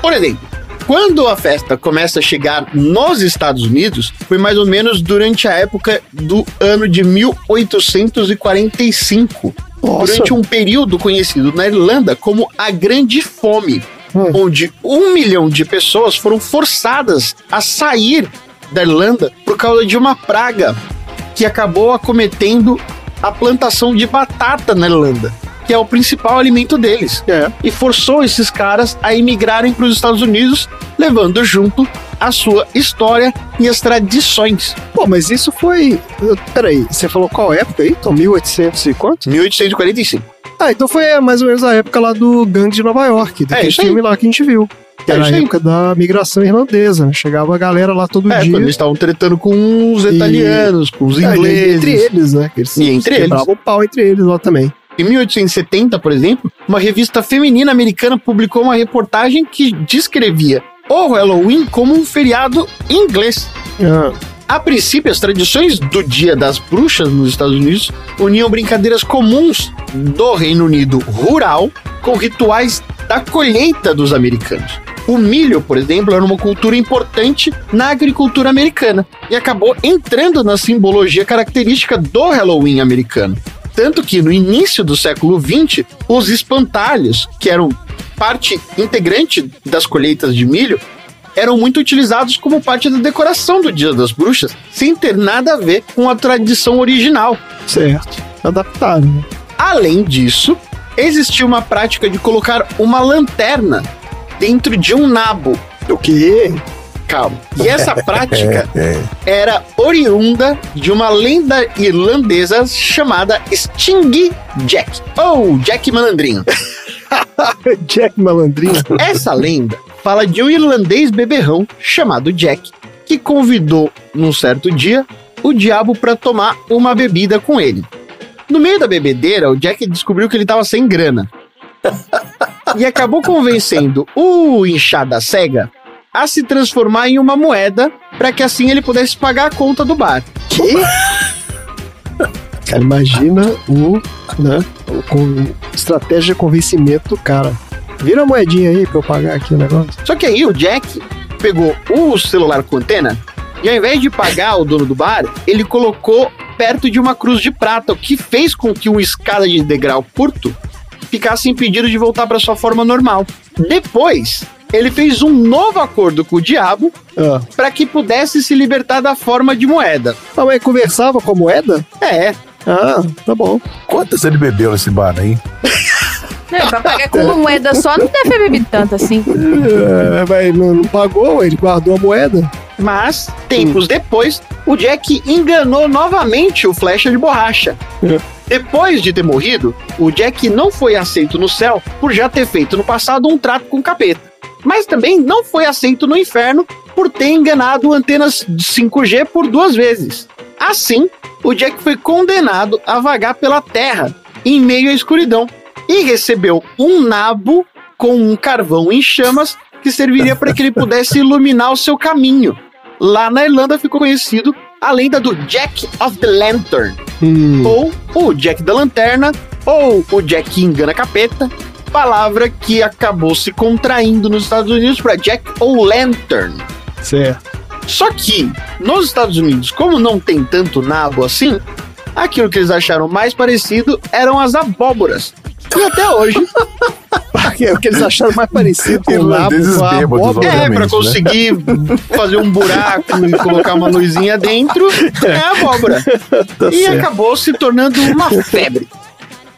Por exemplo, quando a festa começa a chegar nos Estados Unidos, foi mais ou menos durante a época do ano de 1845, Nossa. durante um período conhecido na Irlanda como a Grande Fome, onde um milhão de pessoas foram forçadas a sair da Irlanda por causa de uma praga que acabou acometendo a plantação de batata na Irlanda, que é o principal alimento deles. E forçou esses caras a emigrarem para os Estados Unidos, levando junto a sua história e as tradições. Pô, mas isso foi. Peraí, você falou qual época aí? Então, 1800 e quanto? 1845. Ah, então foi é, mais ou menos a época lá do Gangue de Nova York, daquele aí. filme lá que a gente viu. Que É era a época da migração irlandesa, né? Chegava a galera lá todo É, dia. eles estavam tretando com os E- italianos, com os É, e ingleses. entre eles, né? Eles E entre eles. quebravam o pau entre eles lá também. Em 1870, por exemplo, uma revista feminina americana publicou uma reportagem que descrevia o Halloween como um feriado inglês. Ah, A princípio, as tradições do Dia das Bruxas nos Estados Unidos uniam brincadeiras comuns do Reino Unido rural com rituais da colheita dos americanos. O milho, por exemplo, era uma cultura importante na agricultura americana e acabou entrando na simbologia característica do Halloween americano. Tanto que no início do século XX, os espantalhos, que eram parte integrante das colheitas de milho, eram muito utilizados como parte da decoração do Dia das Bruxas, sem ter nada a ver com a tradição original. certo. Adaptaram, né? Além disso, existia uma prática de colocar uma lanterna dentro de um nabo. O quê? Calma. E essa prática É, era oriunda de uma lenda irlandesa chamada Sting Jack, ou Jack Malandrinho. Jack Malandrinho. Essa lenda fala de um irlandês beberrão chamado Jack, que convidou, num certo dia, o diabo para tomar uma bebida com ele. No meio da bebedeira, o Jack descobriu que ele estava sem grana. E acabou convencendo o inchada cega a se transformar em uma moeda para que assim ele pudesse pagar a conta do bar. Que? Cara, imagina o, né, o com, estratégia de convencimento do cara. Vira a moedinha aí pra eu pagar aqui o negócio. Só que aí o Jack pegou o celular com antena e ao invés de pagar o dono do bar, ele colocou perto de uma cruz de prata, o que fez com que uma escada de degrau curto ficasse impedido de voltar para sua forma normal. Depois, ele fez um novo acordo com o diabo Ah. para que pudesse se libertar da forma de moeda. Ah, mas conversava com a moeda? É. Ah, tá bom. Quantas ele bebeu nesse bar aí? Não, pra pagar com uma moeda só não deve ter bebido tanto assim. É, mas não, não pagou, ele guardou a moeda. Mas, tempos depois, o Jack enganou novamente o Flecha de Borracha. Depois de ter morrido, o Jack não foi aceito no céu por já ter feito no passado um trato com o capeta. Mas também não foi aceito no inferno por ter enganado antenas de 5G por duas vezes. Assim, o Jack foi condenado a vagar pela terra em meio à escuridão e recebeu um nabo com um carvão em chamas que serviria para que ele pudesse iluminar o seu caminho. Lá na Irlanda ficou conhecido a lenda do Jack of the Lantern, ou o Jack da Lanterna, ou o Jack que engana capeta, palavra que acabou se contraindo nos Estados Unidos para Jack o Lantern. Certo. Só que nos Estados Unidos, como não tem tanto nabo assim, Aquilo que eles acharam mais parecido eram as abóboras. E até hoje. o que eles acharam mais parecido com o nabo, Irlandeses com a bêbados. É, pra né? conseguir fazer um buraco e colocar uma luzinha dentro, é a abóbora. e certo. acabou se tornando uma febre,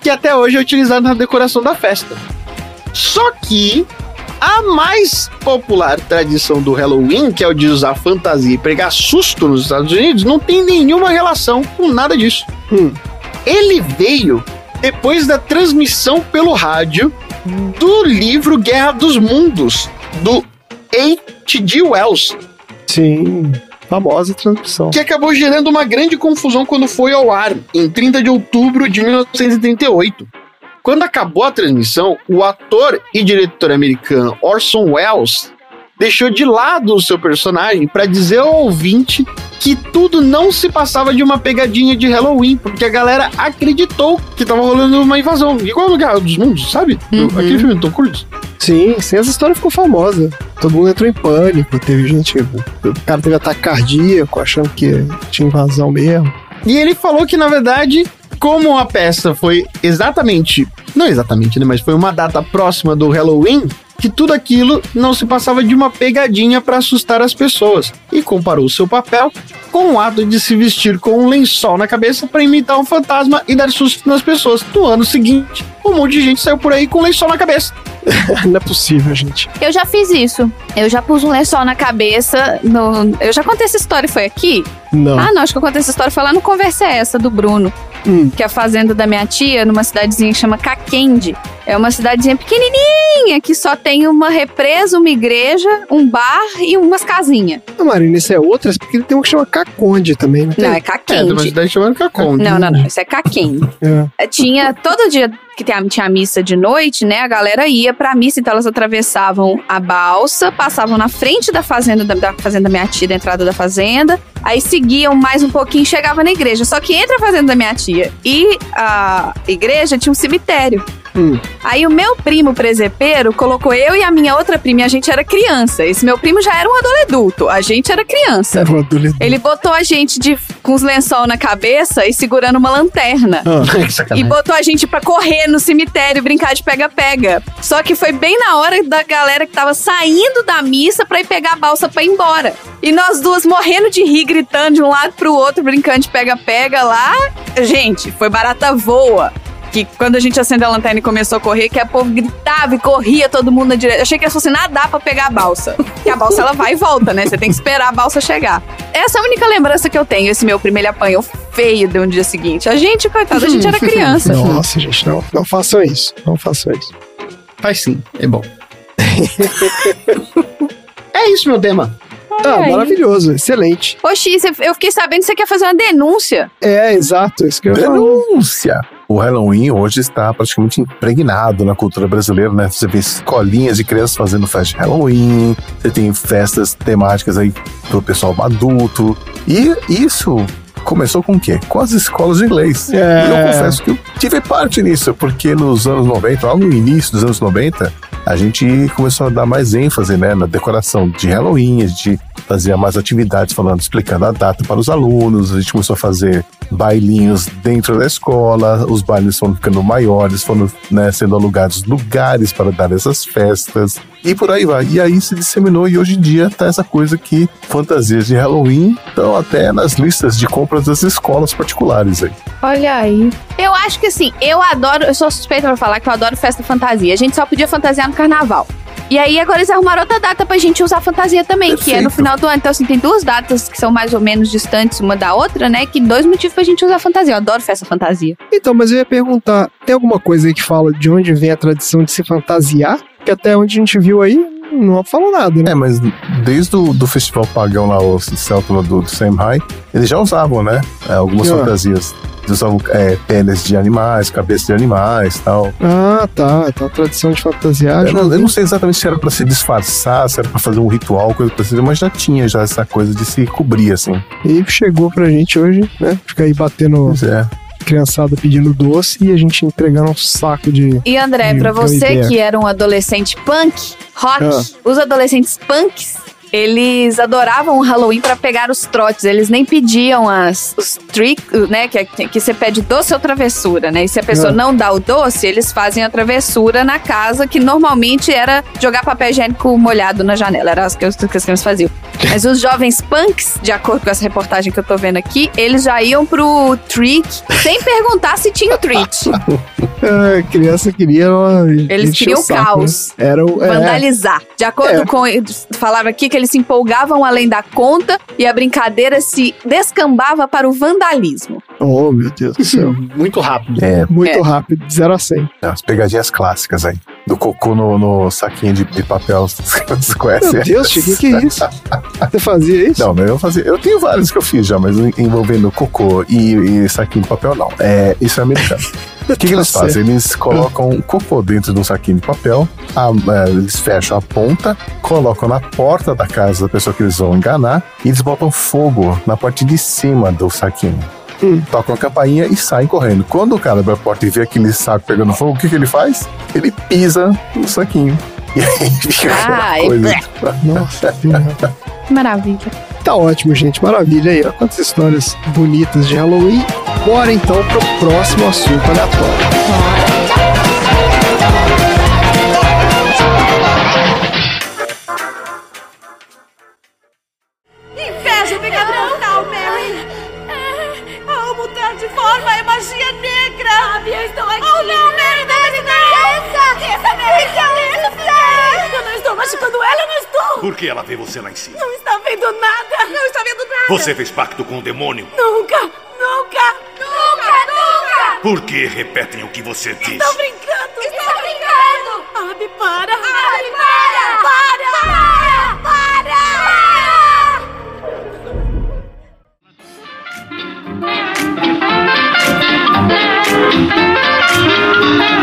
que até hoje é utilizada na decoração da festa. Só que a mais popular tradição do Halloween, que é o de usar fantasia e pregar susto nos Estados Unidos, não tem nenhuma relação com nada disso. Ele veio depois da transmissão pelo rádio do livro Guerra dos Mundos, do H.G. Wells, Sim, famosa transmissão. que acabou gerando uma grande confusão quando foi ao ar, em 30 de outubro de 1938. Quando acabou a transmissão, o ator e diretor americano Orson Welles deixou de lado o seu personagem para dizer ao ouvinte que tudo não se passava de uma pegadinha de Halloween, porque a galera acreditou que tava rolando uma invasão, igual no Guerra dos Mundos, sabe? Aquele filme do Tom Cruise. Sim, sim, essa história ficou famosa. Todo mundo entrou em pânico, teve gente. O cara teve ataque cardíaco, achando que tinha invasão mesmo. E ele falou que, na verdade, como a peça foi exatamente. Não exatamente, né? Mas foi uma data próxima do Halloween. Que tudo aquilo não se passava de uma pegadinha para assustar as pessoas. E comparou seu papel com o ato de se vestir com um lençol na cabeça para imitar um fantasma e dar susto nas pessoas. No ano seguinte, um monte de gente saiu por aí com lençol na cabeça. Não é possível, gente. Eu já fiz isso. Eu já pus um lençol na cabeça. No... Eu já contei essa história, foi aqui? Não. Ah, não, acho que eu contei essa história. Foi lá no Conversa Essa, do Bruno. Que é a fazenda da minha tia, numa cidadezinha que chama Caquende. É uma cidadezinha pequenininha, que só tem uma represa, uma igreja, um bar e umas casinhas. Não, Marina, isso é outra, porque tem um que chama Caconde também, não tem? Não, é Caquende. É, uma cidade chamada Caconde. Não, não, não. Isso é Caquende. É. É, Tinha todo dia que tinha, tinha missa de noite, né? A galera ia pra missa, então elas atravessavam a balsa, passavam na frente da fazenda da, da fazenda da minha tia, da entrada da fazenda, aí seguiam mais um pouquinho e chegava na igreja. Só que entre a fazenda da minha tia e a igreja tinha um cemitério. Hum. Aí o meu primo presepeiro colocou eu e a minha outra prima, e a gente era criança. Esse meu primo já era um adolescente, a gente era criança. Era um adolescente. Ele botou a gente de, com os lençol na cabeça e segurando uma lanterna. Ah. E botou a gente pra correr no cemitério, brincar de pega-pega. Só que foi bem na hora da galera que tava saindo da missa pra ir pegar a balsa pra ir embora. E nós duas morrendo de rir, gritando de um lado pro outro, brincando de pega-pega lá. Gente, foi barata voa. Que quando a gente acendeu a lanterna e começou a correr, que a povo gritava e corria todo mundo na direita. Eu achei que eles fossem nadar pra pegar a balsa. Que a balsa ela vai e volta, né? Você tem que esperar a balsa chegar. Essa é a única lembrança que eu tenho. Esse meu primo ele apanhou feio de um dia seguinte. A gente, coitada, a gente era criança. Nossa, gente, não, não façam isso. Não façam isso. Faz sim, é bom. é isso, meu tema. Ah, Ai. maravilhoso, excelente. Oxi, eu fiquei sabendo que você quer fazer uma denúncia. É, exato, isso que eu ia falar. O Halloween hoje está praticamente impregnado na cultura brasileira, né? Você vê escolinhas de crianças fazendo festa de Halloween, você tem festas temáticas aí pro pessoal adulto. E isso começou com o quê? Com as escolas de inglês. É. E eu confesso que eu tive parte nisso, porque nos anos 90, logo no início dos anos 90, a gente começou a dar mais ênfase né, na decoração de Halloween, a gente fazia mais atividades falando, explicando a data para os alunos, a gente começou a fazer bailinhos dentro da escola, os bailes foram ficando maiores, foram né, sendo alugados lugares para dar essas festas, e por aí vai. E aí se disseminou e hoje em dia tá essa coisa que fantasias de Halloween estão até nas listas de compras das escolas particulares aí. Olha aí. Eu acho que assim, eu adoro, eu sou suspeita pra falar que eu adoro festa fantasia. A gente só podia fantasiar no carnaval. E aí agora eles arrumaram outra data pra gente usar fantasia também, que é no Perfeito. final do ano. Então, assim, tem duas datas que são mais ou menos distantes uma da outra, né? Que dois motivos pra gente usar fantasia. Eu adoro festa fantasia. Então, mas eu ia perguntar, tem alguma coisa aí que fala de onde vem a tradição de se fantasiar? Que até onde a gente viu aí, não falou nada, né? É, mas desde o do festival pagão lá, o Celtula do, do Sam High, eles já usavam, né? é, algumas Ah. fantasias. Eles usavam é, peles de animais, cabeças de animais e tal. Ah, tá. Então a tradição de fantasiar. Eu não, eu não sei exatamente se era pra se disfarçar, se era pra fazer um ritual, coisa parecida, mas já tinha já essa coisa de se cobrir, assim. E chegou pra gente hoje, né? Fica aí batendo Pois é. Criançada pedindo doce e a gente entregando um saco de. E André, pra você que era um adolescente punk, rock, Ah. os adolescentes punks eles adoravam o Halloween pra pegar os trotes. Eles nem pediam as, os tricks, né? Que, que você pede doce ou travessura, né? E se a pessoa Ah. não dá o doce, eles fazem a travessura na casa, que normalmente era jogar papel higiênico molhado na janela. Era as que, os- que as crianças faziam. Mas os jovens punks, de acordo com essa reportagem que eu tô vendo aqui, eles já iam pro trick sem perguntar se tinha o treat. A criança queria. uma- Eles queriam o saco, caos. né? Era o. é. vandalizar. De acordo É. com. Falaram aqui que eles se empolgavam além da conta e a brincadeira se descambava para o vandalismo. Oh, meu Deus do céu. Muito rápido. É, Muito É. rápido, de 0 a 100. as pegadinhas clássicas aí. Do cocô no, no saquinho de, de papel. Vocês conhecem? Meu Deus, o que, que é isso? Você fazia isso? Não, eu fazia. Eu tenho vários que eu fiz já, mas envolvendo cocô e, e saquinho de papel, não. É, isso é americano. O que, que eles Tá fazem? Eles colocam cocô dentro de um saquinho de papel, a- é, eles fecham a ponta, colocam na porta da casa da pessoa que eles vão enganar e eles botam fogo na parte de cima do saquinho. Tocam a campainha e saem correndo. Quando o cara abre a porta e vê aquele saco pegando fogo, o que, que ele faz? Ele pisa no saquinho. E aí fica aquela Ah, coisa. blé. Nossa, maravilha. Tá ótimo, gente. Maravilha aí. Quantas histórias bonitas de Halloween. Bora então pro próximo assunto aleatório. Inveja Eu não estou machucando ela, eu não estou! Por que ela vê você lá em cima? Não está vendo nada! Não está vendo nada! Você fez pacto com o demônio? Nunca! Nunca! Nunca! Nunca! Por que repetem o que você diz? Estou brincando! Estou brincando! Abby, para! Abby, para! Para! Para! Para! Vamos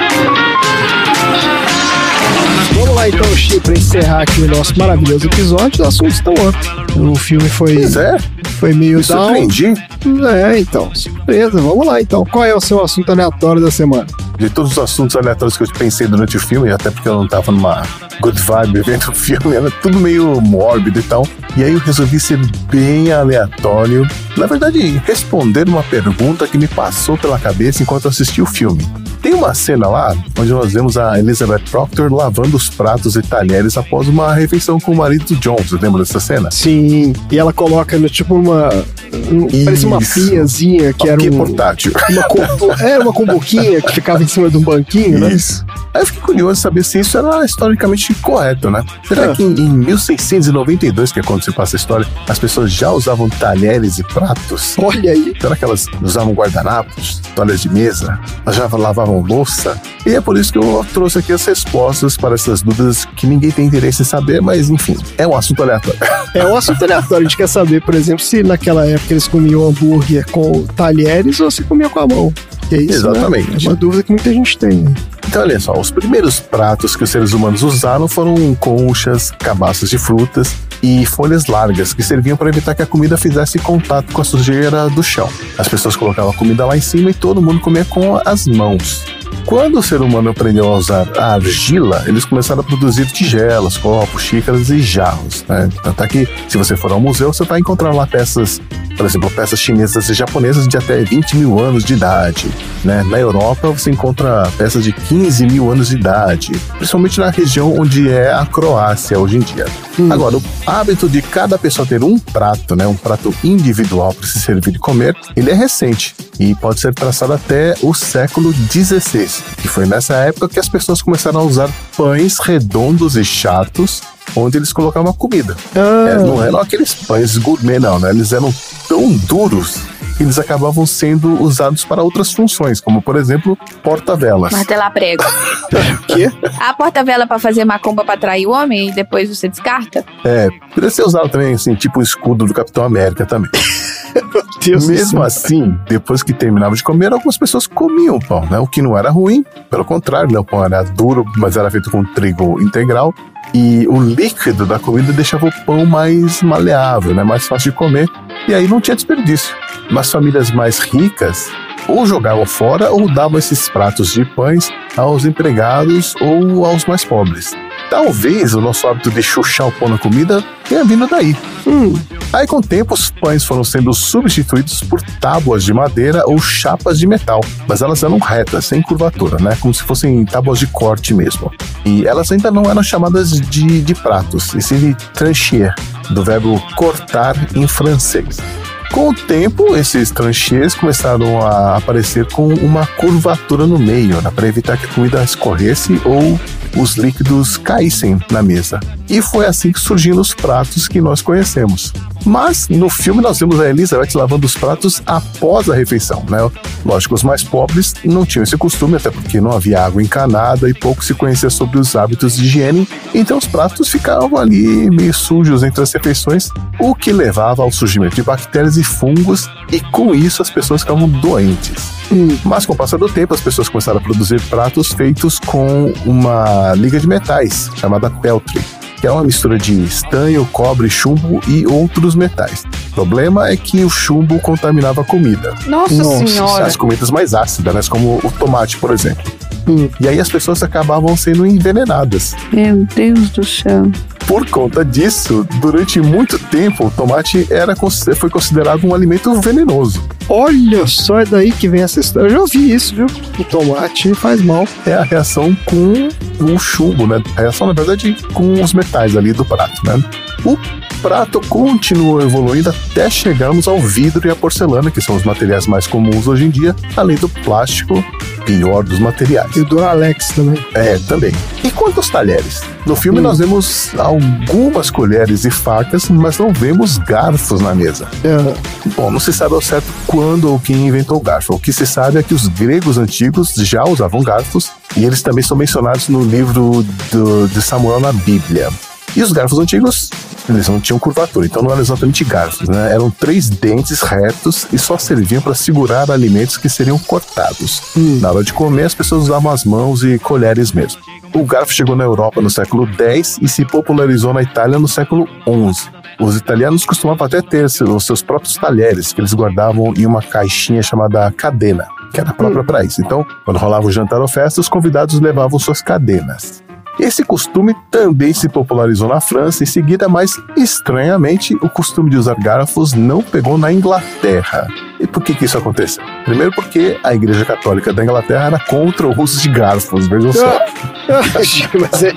lá então, Chico, pra encerrar aqui o nosso maravilhoso episódio. Os assuntos estão up. O filme foi. Pois é. Foi meio Me down. surpreendi. É, então, surpresa. Vamos lá então. Qual é o seu assunto aleatório da semana? De todos os assuntos aleatórios que eu pensei durante o filme, até porque eu não tava numa good vibe vendo o filme, era tudo meio mórbido e tal. E aí eu resolvi ser bem aleatório. Na verdade, responder uma pergunta que me passou pela cabeça enquanto eu assisti o filme. Tem uma cena lá onde nós vemos a Elizabeth Proctor lavando os pratos e talheres após uma refeição com o marido do John. Você lembra dessa cena? Sim, e ela coloca no tipo uma. Um, parece uma piazinha que era Que um. portátil. Uma era uma comboquinha que ficava em cima de um banquinho, né? Isso. Aí eu fiquei curioso saber se isso era historicamente correto, né? Será Ah. que em, em 1692, que é quando se passa a história, as pessoas já usavam talheres e pratos? Olha aí. Será que elas usavam guardanapos, toalhas de mesa? Elas já lavavam louça? E é por isso que eu trouxe aqui as respostas para essas dúvidas que ninguém tem interesse em saber, mas enfim, é um assunto aleatório. É um assunto aleatório. A gente quer saber, por exemplo, se naquela época eles comiam hambúrguer com talheres ou se comiam com a mão. É isso, né? Exatamente. É uma dúvida que muita gente tem. Então, olha só, os primeiros pratos que os seres humanos usaram foram conchas, cabaças de frutas e folhas largas que serviam para evitar que a comida fizesse contato com a sujeira do chão. As pessoas colocavam a comida lá em cima e todo mundo comia com as mãos. Quando o ser humano aprendeu a usar a argila, eles começaram a produzir tigelas, copos, xícaras e jarros. Né? Tanto é que, se você for ao museu, você vai encontrar lá peças, por exemplo, peças chinesas e japonesas de até 20 mil anos de idade. Né? Na Europa, você encontra peças de 15 mil anos de idade, principalmente na região onde é a Croácia hoje em dia. Agora, o hábito de cada pessoa ter um prato, né, um prato individual para se servir e comer, ele é recente e pode ser traçado até o século XVI, que foi nessa época que as pessoas começaram a usar pães redondos e chatos onde eles colocavam a comida. É, não eram aqueles pães gourmet, não, né? Eles eram tão duros que eles acabavam sendo usados para outras funções, como por exemplo, porta-velas. Martelar prego. Quê? A porta-vela pra fazer macumba pra atrair o homem e depois você descarta? É, poderia ser usado também, assim, tipo o escudo do Capitão América também. Deus Mesmo assim, depois que terminavam de comer, algumas pessoas comiam o pão, né? O que não era ruim, pelo contrário, né? o pão era duro, mas era feito com trigo integral. E o líquido da comida deixava o pão mais maleável, né? mais fácil de comer. E aí não tinha desperdício. Nas famílias mais ricas, ou jogavam fora ou davam esses pratos de pães aos empregados ou aos mais pobres. Talvez o nosso hábito de chuchar o pão na comida tenha vindo daí. Aí, com o tempo, os pães foram sendo substituídos por tábuas de madeira ou chapas de metal, mas elas eram retas, sem curvatura, né? Como se fossem tábuas de corte mesmo. E elas ainda não eram chamadas de, de pratos, e sim de tranchier, do verbo cortar em francês. Com o tempo, esses tranchês começaram a aparecer com uma curvatura no meio, né, para evitar que a comida escorresse ou os líquidos caíssem na mesa. E foi assim que surgiram os pratos que nós conhecemos. Mas no filme nós vemos a Elizabeth lavando os pratos após a refeição, né? Lógico, os mais pobres não tinham esse costume, até porque não havia água encanada e pouco se conhecia sobre os hábitos de higiene, então os pratos ficavam ali meio sujos entre as refeições, o que levava ao surgimento de bactérias e fungos, e com isso as pessoas ficavam doentes. Mas com o passar do tempo, as pessoas começaram a produzir pratos feitos com uma liga de metais, chamada peltre, que é uma mistura de estanho, cobre, chumbo e outros metais. O problema é que o chumbo contaminava a comida. Nossa Senhora. As comidas mais ácidas, né, como o tomate, por exemplo. E aí as pessoas acabavam sendo envenenadas. Meu Deus do céu. Por conta disso, durante muito tempo, o tomate era, foi considerado um alimento venenoso. Olha só, é daí que vem essa história. Eu já ouvi isso, viu? O tomate faz mal. É a reação com o chumbo, né? A reação, na verdade, com os metais ali do prato, né? O prato continuou evoluindo até chegarmos ao vidro e à porcelana, que são os materiais mais comuns hoje em dia, além do plástico, pior dos materiais. E o Duralex também. É, também. E quanto aos talheres? No filme nós vemos algumas colheres e facas, mas não vemos garfos na mesa. Bom, não se sabe ao certo quando ou quem inventou o garfo. O que se sabe é que os gregos antigos já usavam garfos e eles também são mencionados no livro do- de Samuel na Bíblia. E os garfos antigos, eles não tinham curvatura, então não eram exatamente garfos, né? Eram três dentes retos e só serviam para segurar alimentos que seriam cortados. Na hora de comer, as pessoas usavam as mãos e colheres mesmo. O garfo chegou na Europa no século X e se popularizou na Itália no século XI. Os italianos costumavam até ter os seus próprios talheres, que eles guardavam em uma caixinha chamada cadena, que era própria para isso. Então, quando rolava o jantar ou festa, os convidados levavam suas cadenas. Esse costume também se popularizou na França em seguida, mas estranhamente o costume de usar garfos não pegou na Inglaterra. E por que, que isso aconteceu? Primeiro porque a Igreja Católica da Inglaterra era contra o uso de garfos, vejam só. Mas é,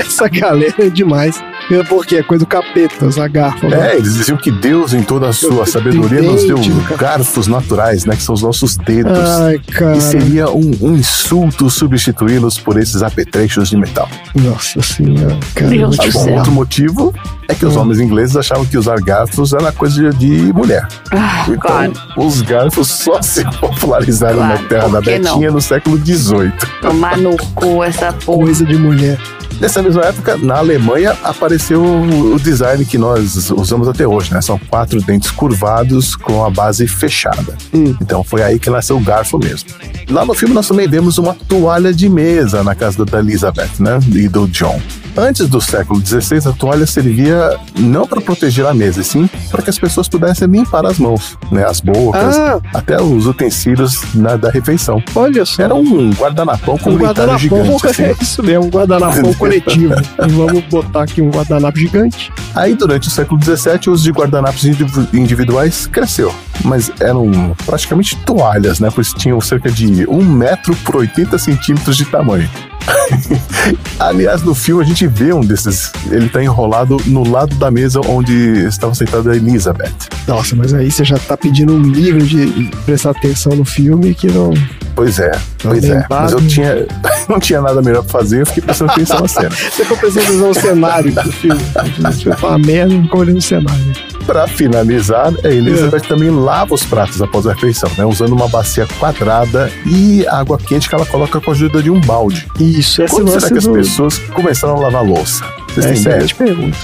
essa galera é demais. É Porque é coisa do capeta, usar garfo. né? É, eles diziam que Deus, em toda a sua sabedoria, nos deu garfos naturais, né? Que são os nossos dedos. Ai, cara. E seria um, um insulto substituí-los por esses apetrechos de metal. Nossa senhora, cara. Tá bom, Outro motivo é que os homens ingleses achavam que usar garfos era coisa de mulher. Ah, então, claro. os garfos só se popularizaram Claro, na terra da que não? Betinha no século XVIII. Tomar no cu essa porra. Coisa de mulher. Nessa mesma época, na Alemanha, apareceu o design que nós usamos até hoje, né? São quatro dentes curvados com a base fechada. Então foi aí que nasceu o garfo mesmo. Lá no filme nós também vemos uma toalha de mesa na casa da Elizabeth, né? E do John. Antes do século XVI, a toalha servia não para proteger a mesa, sim para que as pessoas pudessem limpar as mãos, né? As bocas, Ah. até os utensílios na- da refeição. Olha só. Era um guardanapão Um comunitário guardanapão, gigante. assim. é isso mesmo, um guardanapão coletivo. E vamos botar aqui um guardanapo gigante. Aí, durante o século XVII, o uso de guardanapos indiv- individuais cresceu, mas eram praticamente toalhas, né? Pois tinham cerca de 1 metro por 80 centímetros de tamanho. Aliás, no filme a gente vê um desses. Ele tá enrolado no lado da mesa onde estava sentada a Elizabeth. Nossa, mas aí você já tá pedindo um nível de prestar atenção no filme que não. Pois é, pois é. Mas eu tinha, não tinha nada melhor pra fazer, eu fiquei prestando atenção na cena. Você ficou prestando atenção no cenário do filme. Você vai falar merda, não ficou olhando o cenário. Pra finalizar, a Elizabeth também lava os pratos após a refeição, né? Usando uma bacia quadrada e água quente que ela coloca com a ajuda de um balde. Isso, esse Quando será que as do- pessoas começaram a lavar louça? Vocês têm Essa é ideia? grande pergunta.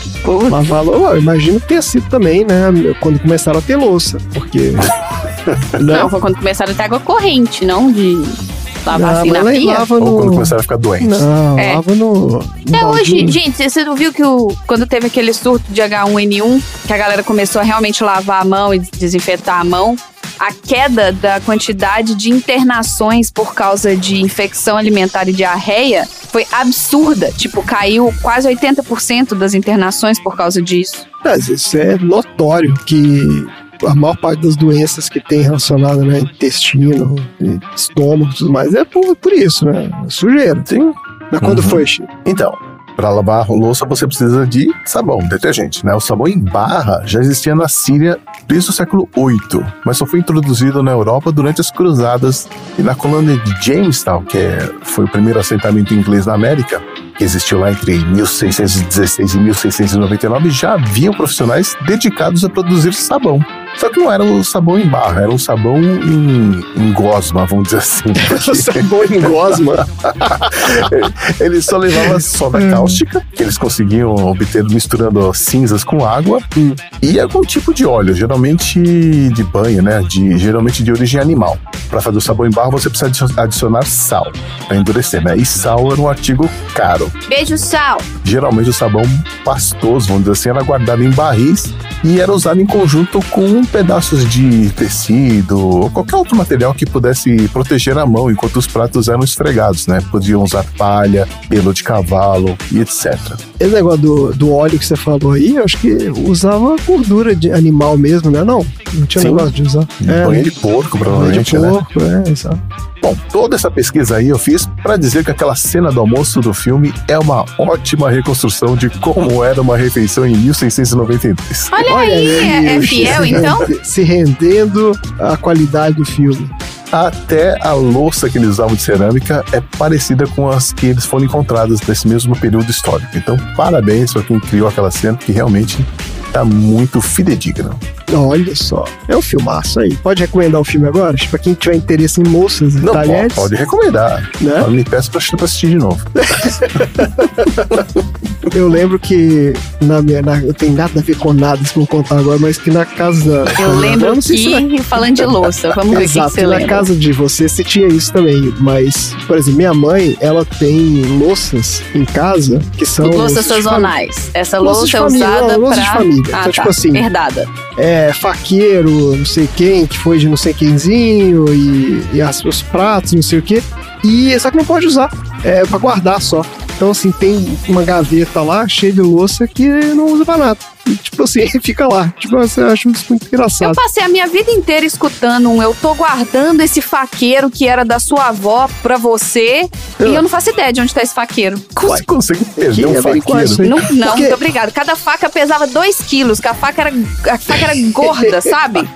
Lavar louça, eu imagino que tenha sido também, né? Quando começaram a ter louça. Porque. Não, foi quando começaram a ter água corrente, não de lavar Ah, assim na pia. lava Ou no- quando começaram a ficar doentes. Não, É. lava no. No hoje, gente, você não viu que o, quando teve aquele surto de H1N1, que a galera começou a realmente lavar a mão e desinfetar a mão? a queda da quantidade de internações por causa de infecção alimentar e diarreia foi absurda. Tipo, caiu quase 80% das internações por causa disso. Mas isso é notório que a maior parte das doenças que tem relacionada, né, intestino, estômago e tudo mais, é por, por isso, né? Sujeira. Sim. Mas quando Uhum. foi, Chico? Então, para lavar a louça você precisa de sabão, detergente, né? O sabão em barra já existia na Síria desde o século VIII, mas só foi introduzido na Europa durante as cruzadas e na colônia de Jamestown, que é- foi o primeiro assentamento inglês na América, que existiu lá entre 1616 e 1699, já haviam profissionais dedicados a produzir sabão. Só que não era um sabão em barra, era um sabão em, em gosma, vamos dizer assim. sabão em gosma? Eles só levavam soda cáustica, que eles conseguiam obter misturando cinzas com água, e algum tipo de óleo, geralmente de banho, né? De, geralmente de origem animal. Para fazer o sabão em barra, você precisa adi- adicionar sal para endurecer, né? E sal era um artigo caro. Beijo, sal. Geralmente o sabão pastoso, vamos dizer assim, era guardado em barris e era usado em conjunto com pedaços de tecido ou qualquer outro material que pudesse proteger a mão enquanto os pratos eram esfregados, né? Podiam usar palha, pelo de cavalo e etc. Esse negócio do, do óleo que você falou aí, eu acho que usava gordura de animal mesmo, né? Não, não tinha Sim. negócio de usar. De É, banho né? de porco, Banho provavelmente, de né? porco, é, exato. Bom, toda essa pesquisa aí eu fiz para dizer que aquela cena do almoço do filme é uma ótima reconstrução de como era uma refeição em 1692. Olha, aí, é, é o fiel, então? Se rendendo à qualidade do filme. Até a louça que eles usavam de cerâmica é parecida com as que eles foram encontradas nesse mesmo período histórico. Então, parabéns para quem criou aquela cena, que realmente tá muito fidedigno. Olha só, é um filmaço aí. Pode recomendar o filme agora? Pra quem tiver interesse em moças e Não, talheres. pode, recomendar. Né? Só Me peço pra assistir de novo. Eu lembro que na minha. Na, eu tenho nada a ver com nada, se vou contar agora, mas que na casa. Eu lembro não sei se que, falando de louça, vamos ver o que que Exato, você na lembra. casa de você, você tinha isso também. Mas, por exemplo, minha mãe, ela tem louças em casa que são. Louças sazonais. Essa Louça louça é usada não, louça pra... de família. Ah, Então, tipo tá. assim, Herdada. é, faqueiro, não sei quem, que foi de não sei quemzinho, e, e as, os pratos, não sei o que. E só que não pode usar, é pra guardar só. Então, assim, tem uma gaveta lá cheia de louça que não usa pra nada. E, tipo assim, fica lá. Tipo, eu acho isso muito Eu engraçado. passei a minha vida inteira escutando um eu tô guardando esse faqueiro que era da sua avó pra você e eu não faço ideia de onde tá esse faqueiro. Como você consegue perder um faqueiro? aí? Não, não Porque- muito obrigado. Cada faca pesava 2 quilos, que a faca era, a faca era gorda, sabe?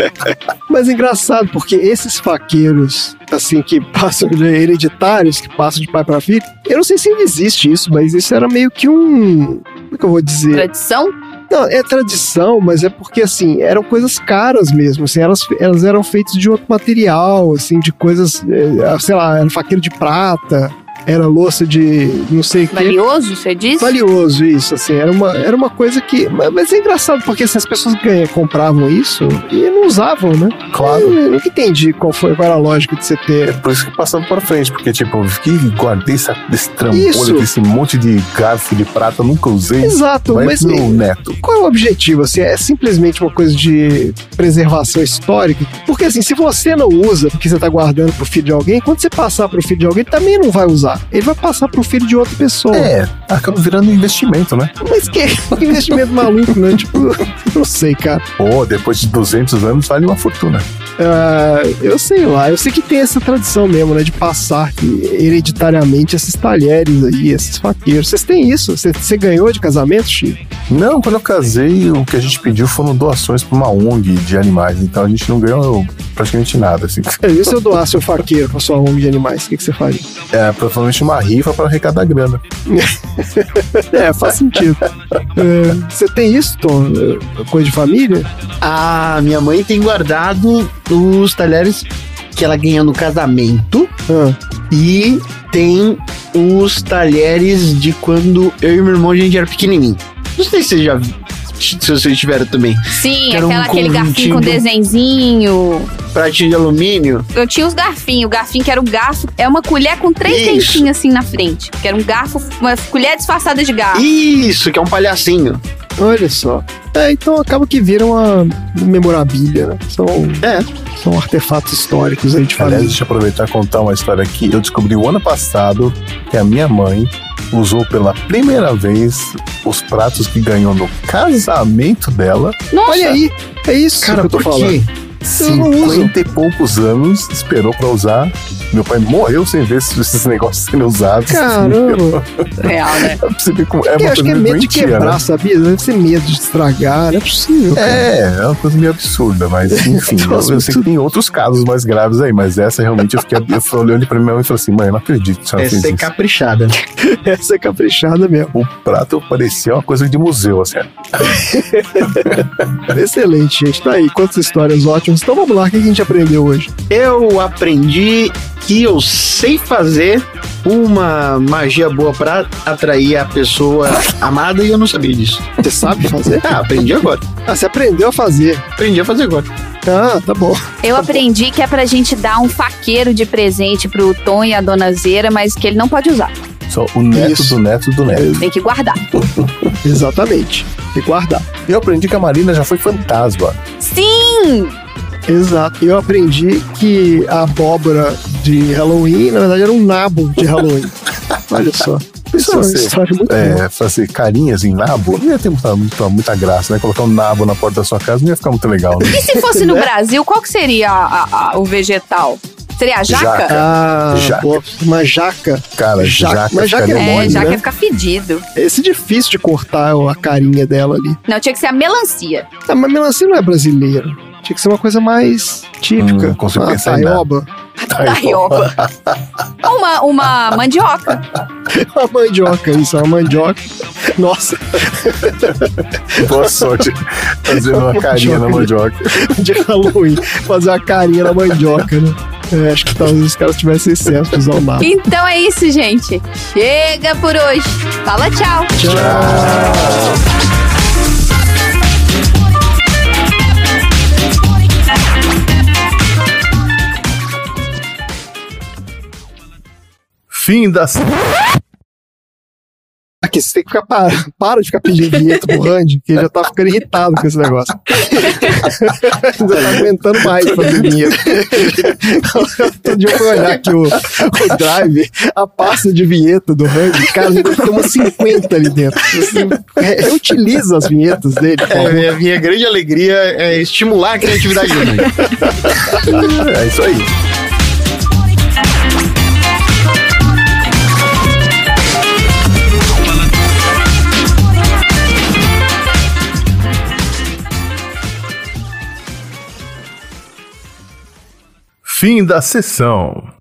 Mas é engraçado, porque esses faqueiros, assim, que passam de hereditários, que passam de pai pra filho, eu não sei se ainda existe isso, mas isso era meio que um. Como é que eu vou dizer? Tradição? Não, é tradição, mas é porque, assim, eram coisas caras mesmo, assim, elas, elas eram feitas de outro material, assim, de coisas, eh, sei lá, era faqueiro de prata, era louça de não sei o que. Valioso, você disse? Valioso, isso, assim, era uma, era uma coisa que. Mas, é engraçado, porque assim, as pessoas ganham, compravam isso e não usavam, né? Claro. Eu nunca entendi qual foi qual era a lógica de você É ter. por isso que passando pra frente, porque, tipo, eu que guardei essa, esse Isso. trambolho, esse monte de garfo de prata, nunca usei. Exato, Vai mas pro e- neto. qual é o objetivo? Assim, é simplesmente uma coisa de preservação histórica? Porque assim, se você não usa porque você tá guardando pro filho de alguém, quando você passar pro filho de alguém, também não vai usar. Ele vai passar pro filho de outra pessoa. É, acaba virando investimento, né? Mas que investimento maluco, né? Tipo, não sei, cara. Pô, depois de 200 anos vale uma fortuna. Ah, eu sei lá, eu sei que tem essa tradição mesmo, né? De passar hereditariamente esses talheres aí, esses faqueiros. Vocês têm isso? Você, ganhou de casamento, Chico? Não, quando eu casei, o que a gente pediu foram doações pra uma ONG de animais, então a gente não ganhou praticamente nada, assim. E se eu doasse um faqueiro pra sua ONG de animais, o que, que você faria? É, provavelmente uma rifa pra arrecadar grana. É, faz sentido. É, você tem isso, Tom? É, Coisa de família? A minha mãe tem guardado os talheres que ela ganhou no casamento Ah, e tem os talheres de quando eu e meu irmão a gente era pequenininho. Não sei se vocês já se vocês tiveram também. Sim, Que era um aquela, aquele garfinho com desenzinho. Pratinho de alumínio. Eu tinha os garfinhos. O garfinho que era o garfo. É uma colher com três Isso. dentinhos assim na frente. Que era um garfo, uma colher disfarçada de garfo. Isso, que é um palhacinho. olha só. É, então acaba que vira uma memorabilia, né? São, É. são artefatos históricos aí de Aliás, família. deixa eu aproveitar e contar uma história aqui. Eu descobri o ano passado que a minha mãe usou pela primeira vez os pratos que ganhou no casamento dela. Olha aí, é isso Cara, que eu tô por falando. quê? Eu não uso. 50 e poucos anos esperou pra usar. Meu pai morreu sem ver esses negócios sendo usados. Caramba. Real, né? É Eu uma acho que é medo de doentia, quebrar, né? sabia? Deve ser medo de estragar, não é possível. cara. É, é uma coisa meio absurda, mas enfim, eu, eu sei que tem outros casos mais graves aí, mas essa realmente eu fiquei. Eu falei, olhei pra minha mãe e falei assim: mãe, eu não acredito Essa é isso. caprichada. né? Essa é caprichada mesmo. O prato parecia uma coisa de museu, assim. Excelente, gente. Tá aí, quantas histórias ótimas. Então vamos lá, o que a gente aprendeu hoje? Eu aprendi que eu sei fazer uma magia boa pra atrair a pessoa amada e eu não sabia disso. Você sabe fazer? Ah, aprendi agora. Ah, você aprendeu a fazer. Aprendi a fazer agora. Ah, tá bom. Eu aprendi que é pra gente dar um faqueiro de presente pro Tom e a Dona Zera, mas que ele não pode usar. Só o neto Isso. do neto do neto. Tem que guardar. Exatamente. Tem que guardar. Eu aprendi que a Marina já foi fantasma. Sim! Exato. Eu aprendi que a abóbora de Halloween, na verdade, era um nabo de Halloween. Olha só. Isso é uma Você, história muito boa. é, fazer carinhas em nabo, não ia ter muita, muita, muita graça, né? Colocar um nabo na porta da sua casa não ia ficar muito legal, né? E se fosse no Brasil, qual que seria a- a- o vegetal? Seria a jaca? Jaca. Ah, Jaca. pô, uma jaca. Cara, Jaca- jaca, mas jaca é É, mole, jaca né? ia ficar fedido. Esse é difícil de cortar a carinha dela ali. Não, tinha que ser a melancia. Ah, mas melancia não é brasileiro. Tinha que ser uma coisa mais típica. Hum, consigo uma pensar taioba. Taioba. uma, uma mandioca. Uma mandioca, isso, uma mandioca. Nossa, Boa sorte fazendo uma carinha na mandioca. de Halloween. Fazer uma carinha na mandioca, né? É, acho que talvez os caras tivessem excesso de usar o. Então é isso, gente. Chega por hoje. Fala tchau. Fim das. Aqui, você tem que ficar para, para de ficar pedindo vinheta pro Randy, que ele já tá ficando irritado com esse negócio. Ainda tá aguentando mais fazer vinheta. Outro dia eu fui olhar aqui o, o drive, a pasta de vinheta do Randy, cara, ele tem umas 50 ali dentro. Você re- reutiliza as vinhetas dele. É, a minha grande alegria é estimular a criatividade do mundo. É isso aí. Fim da sessão.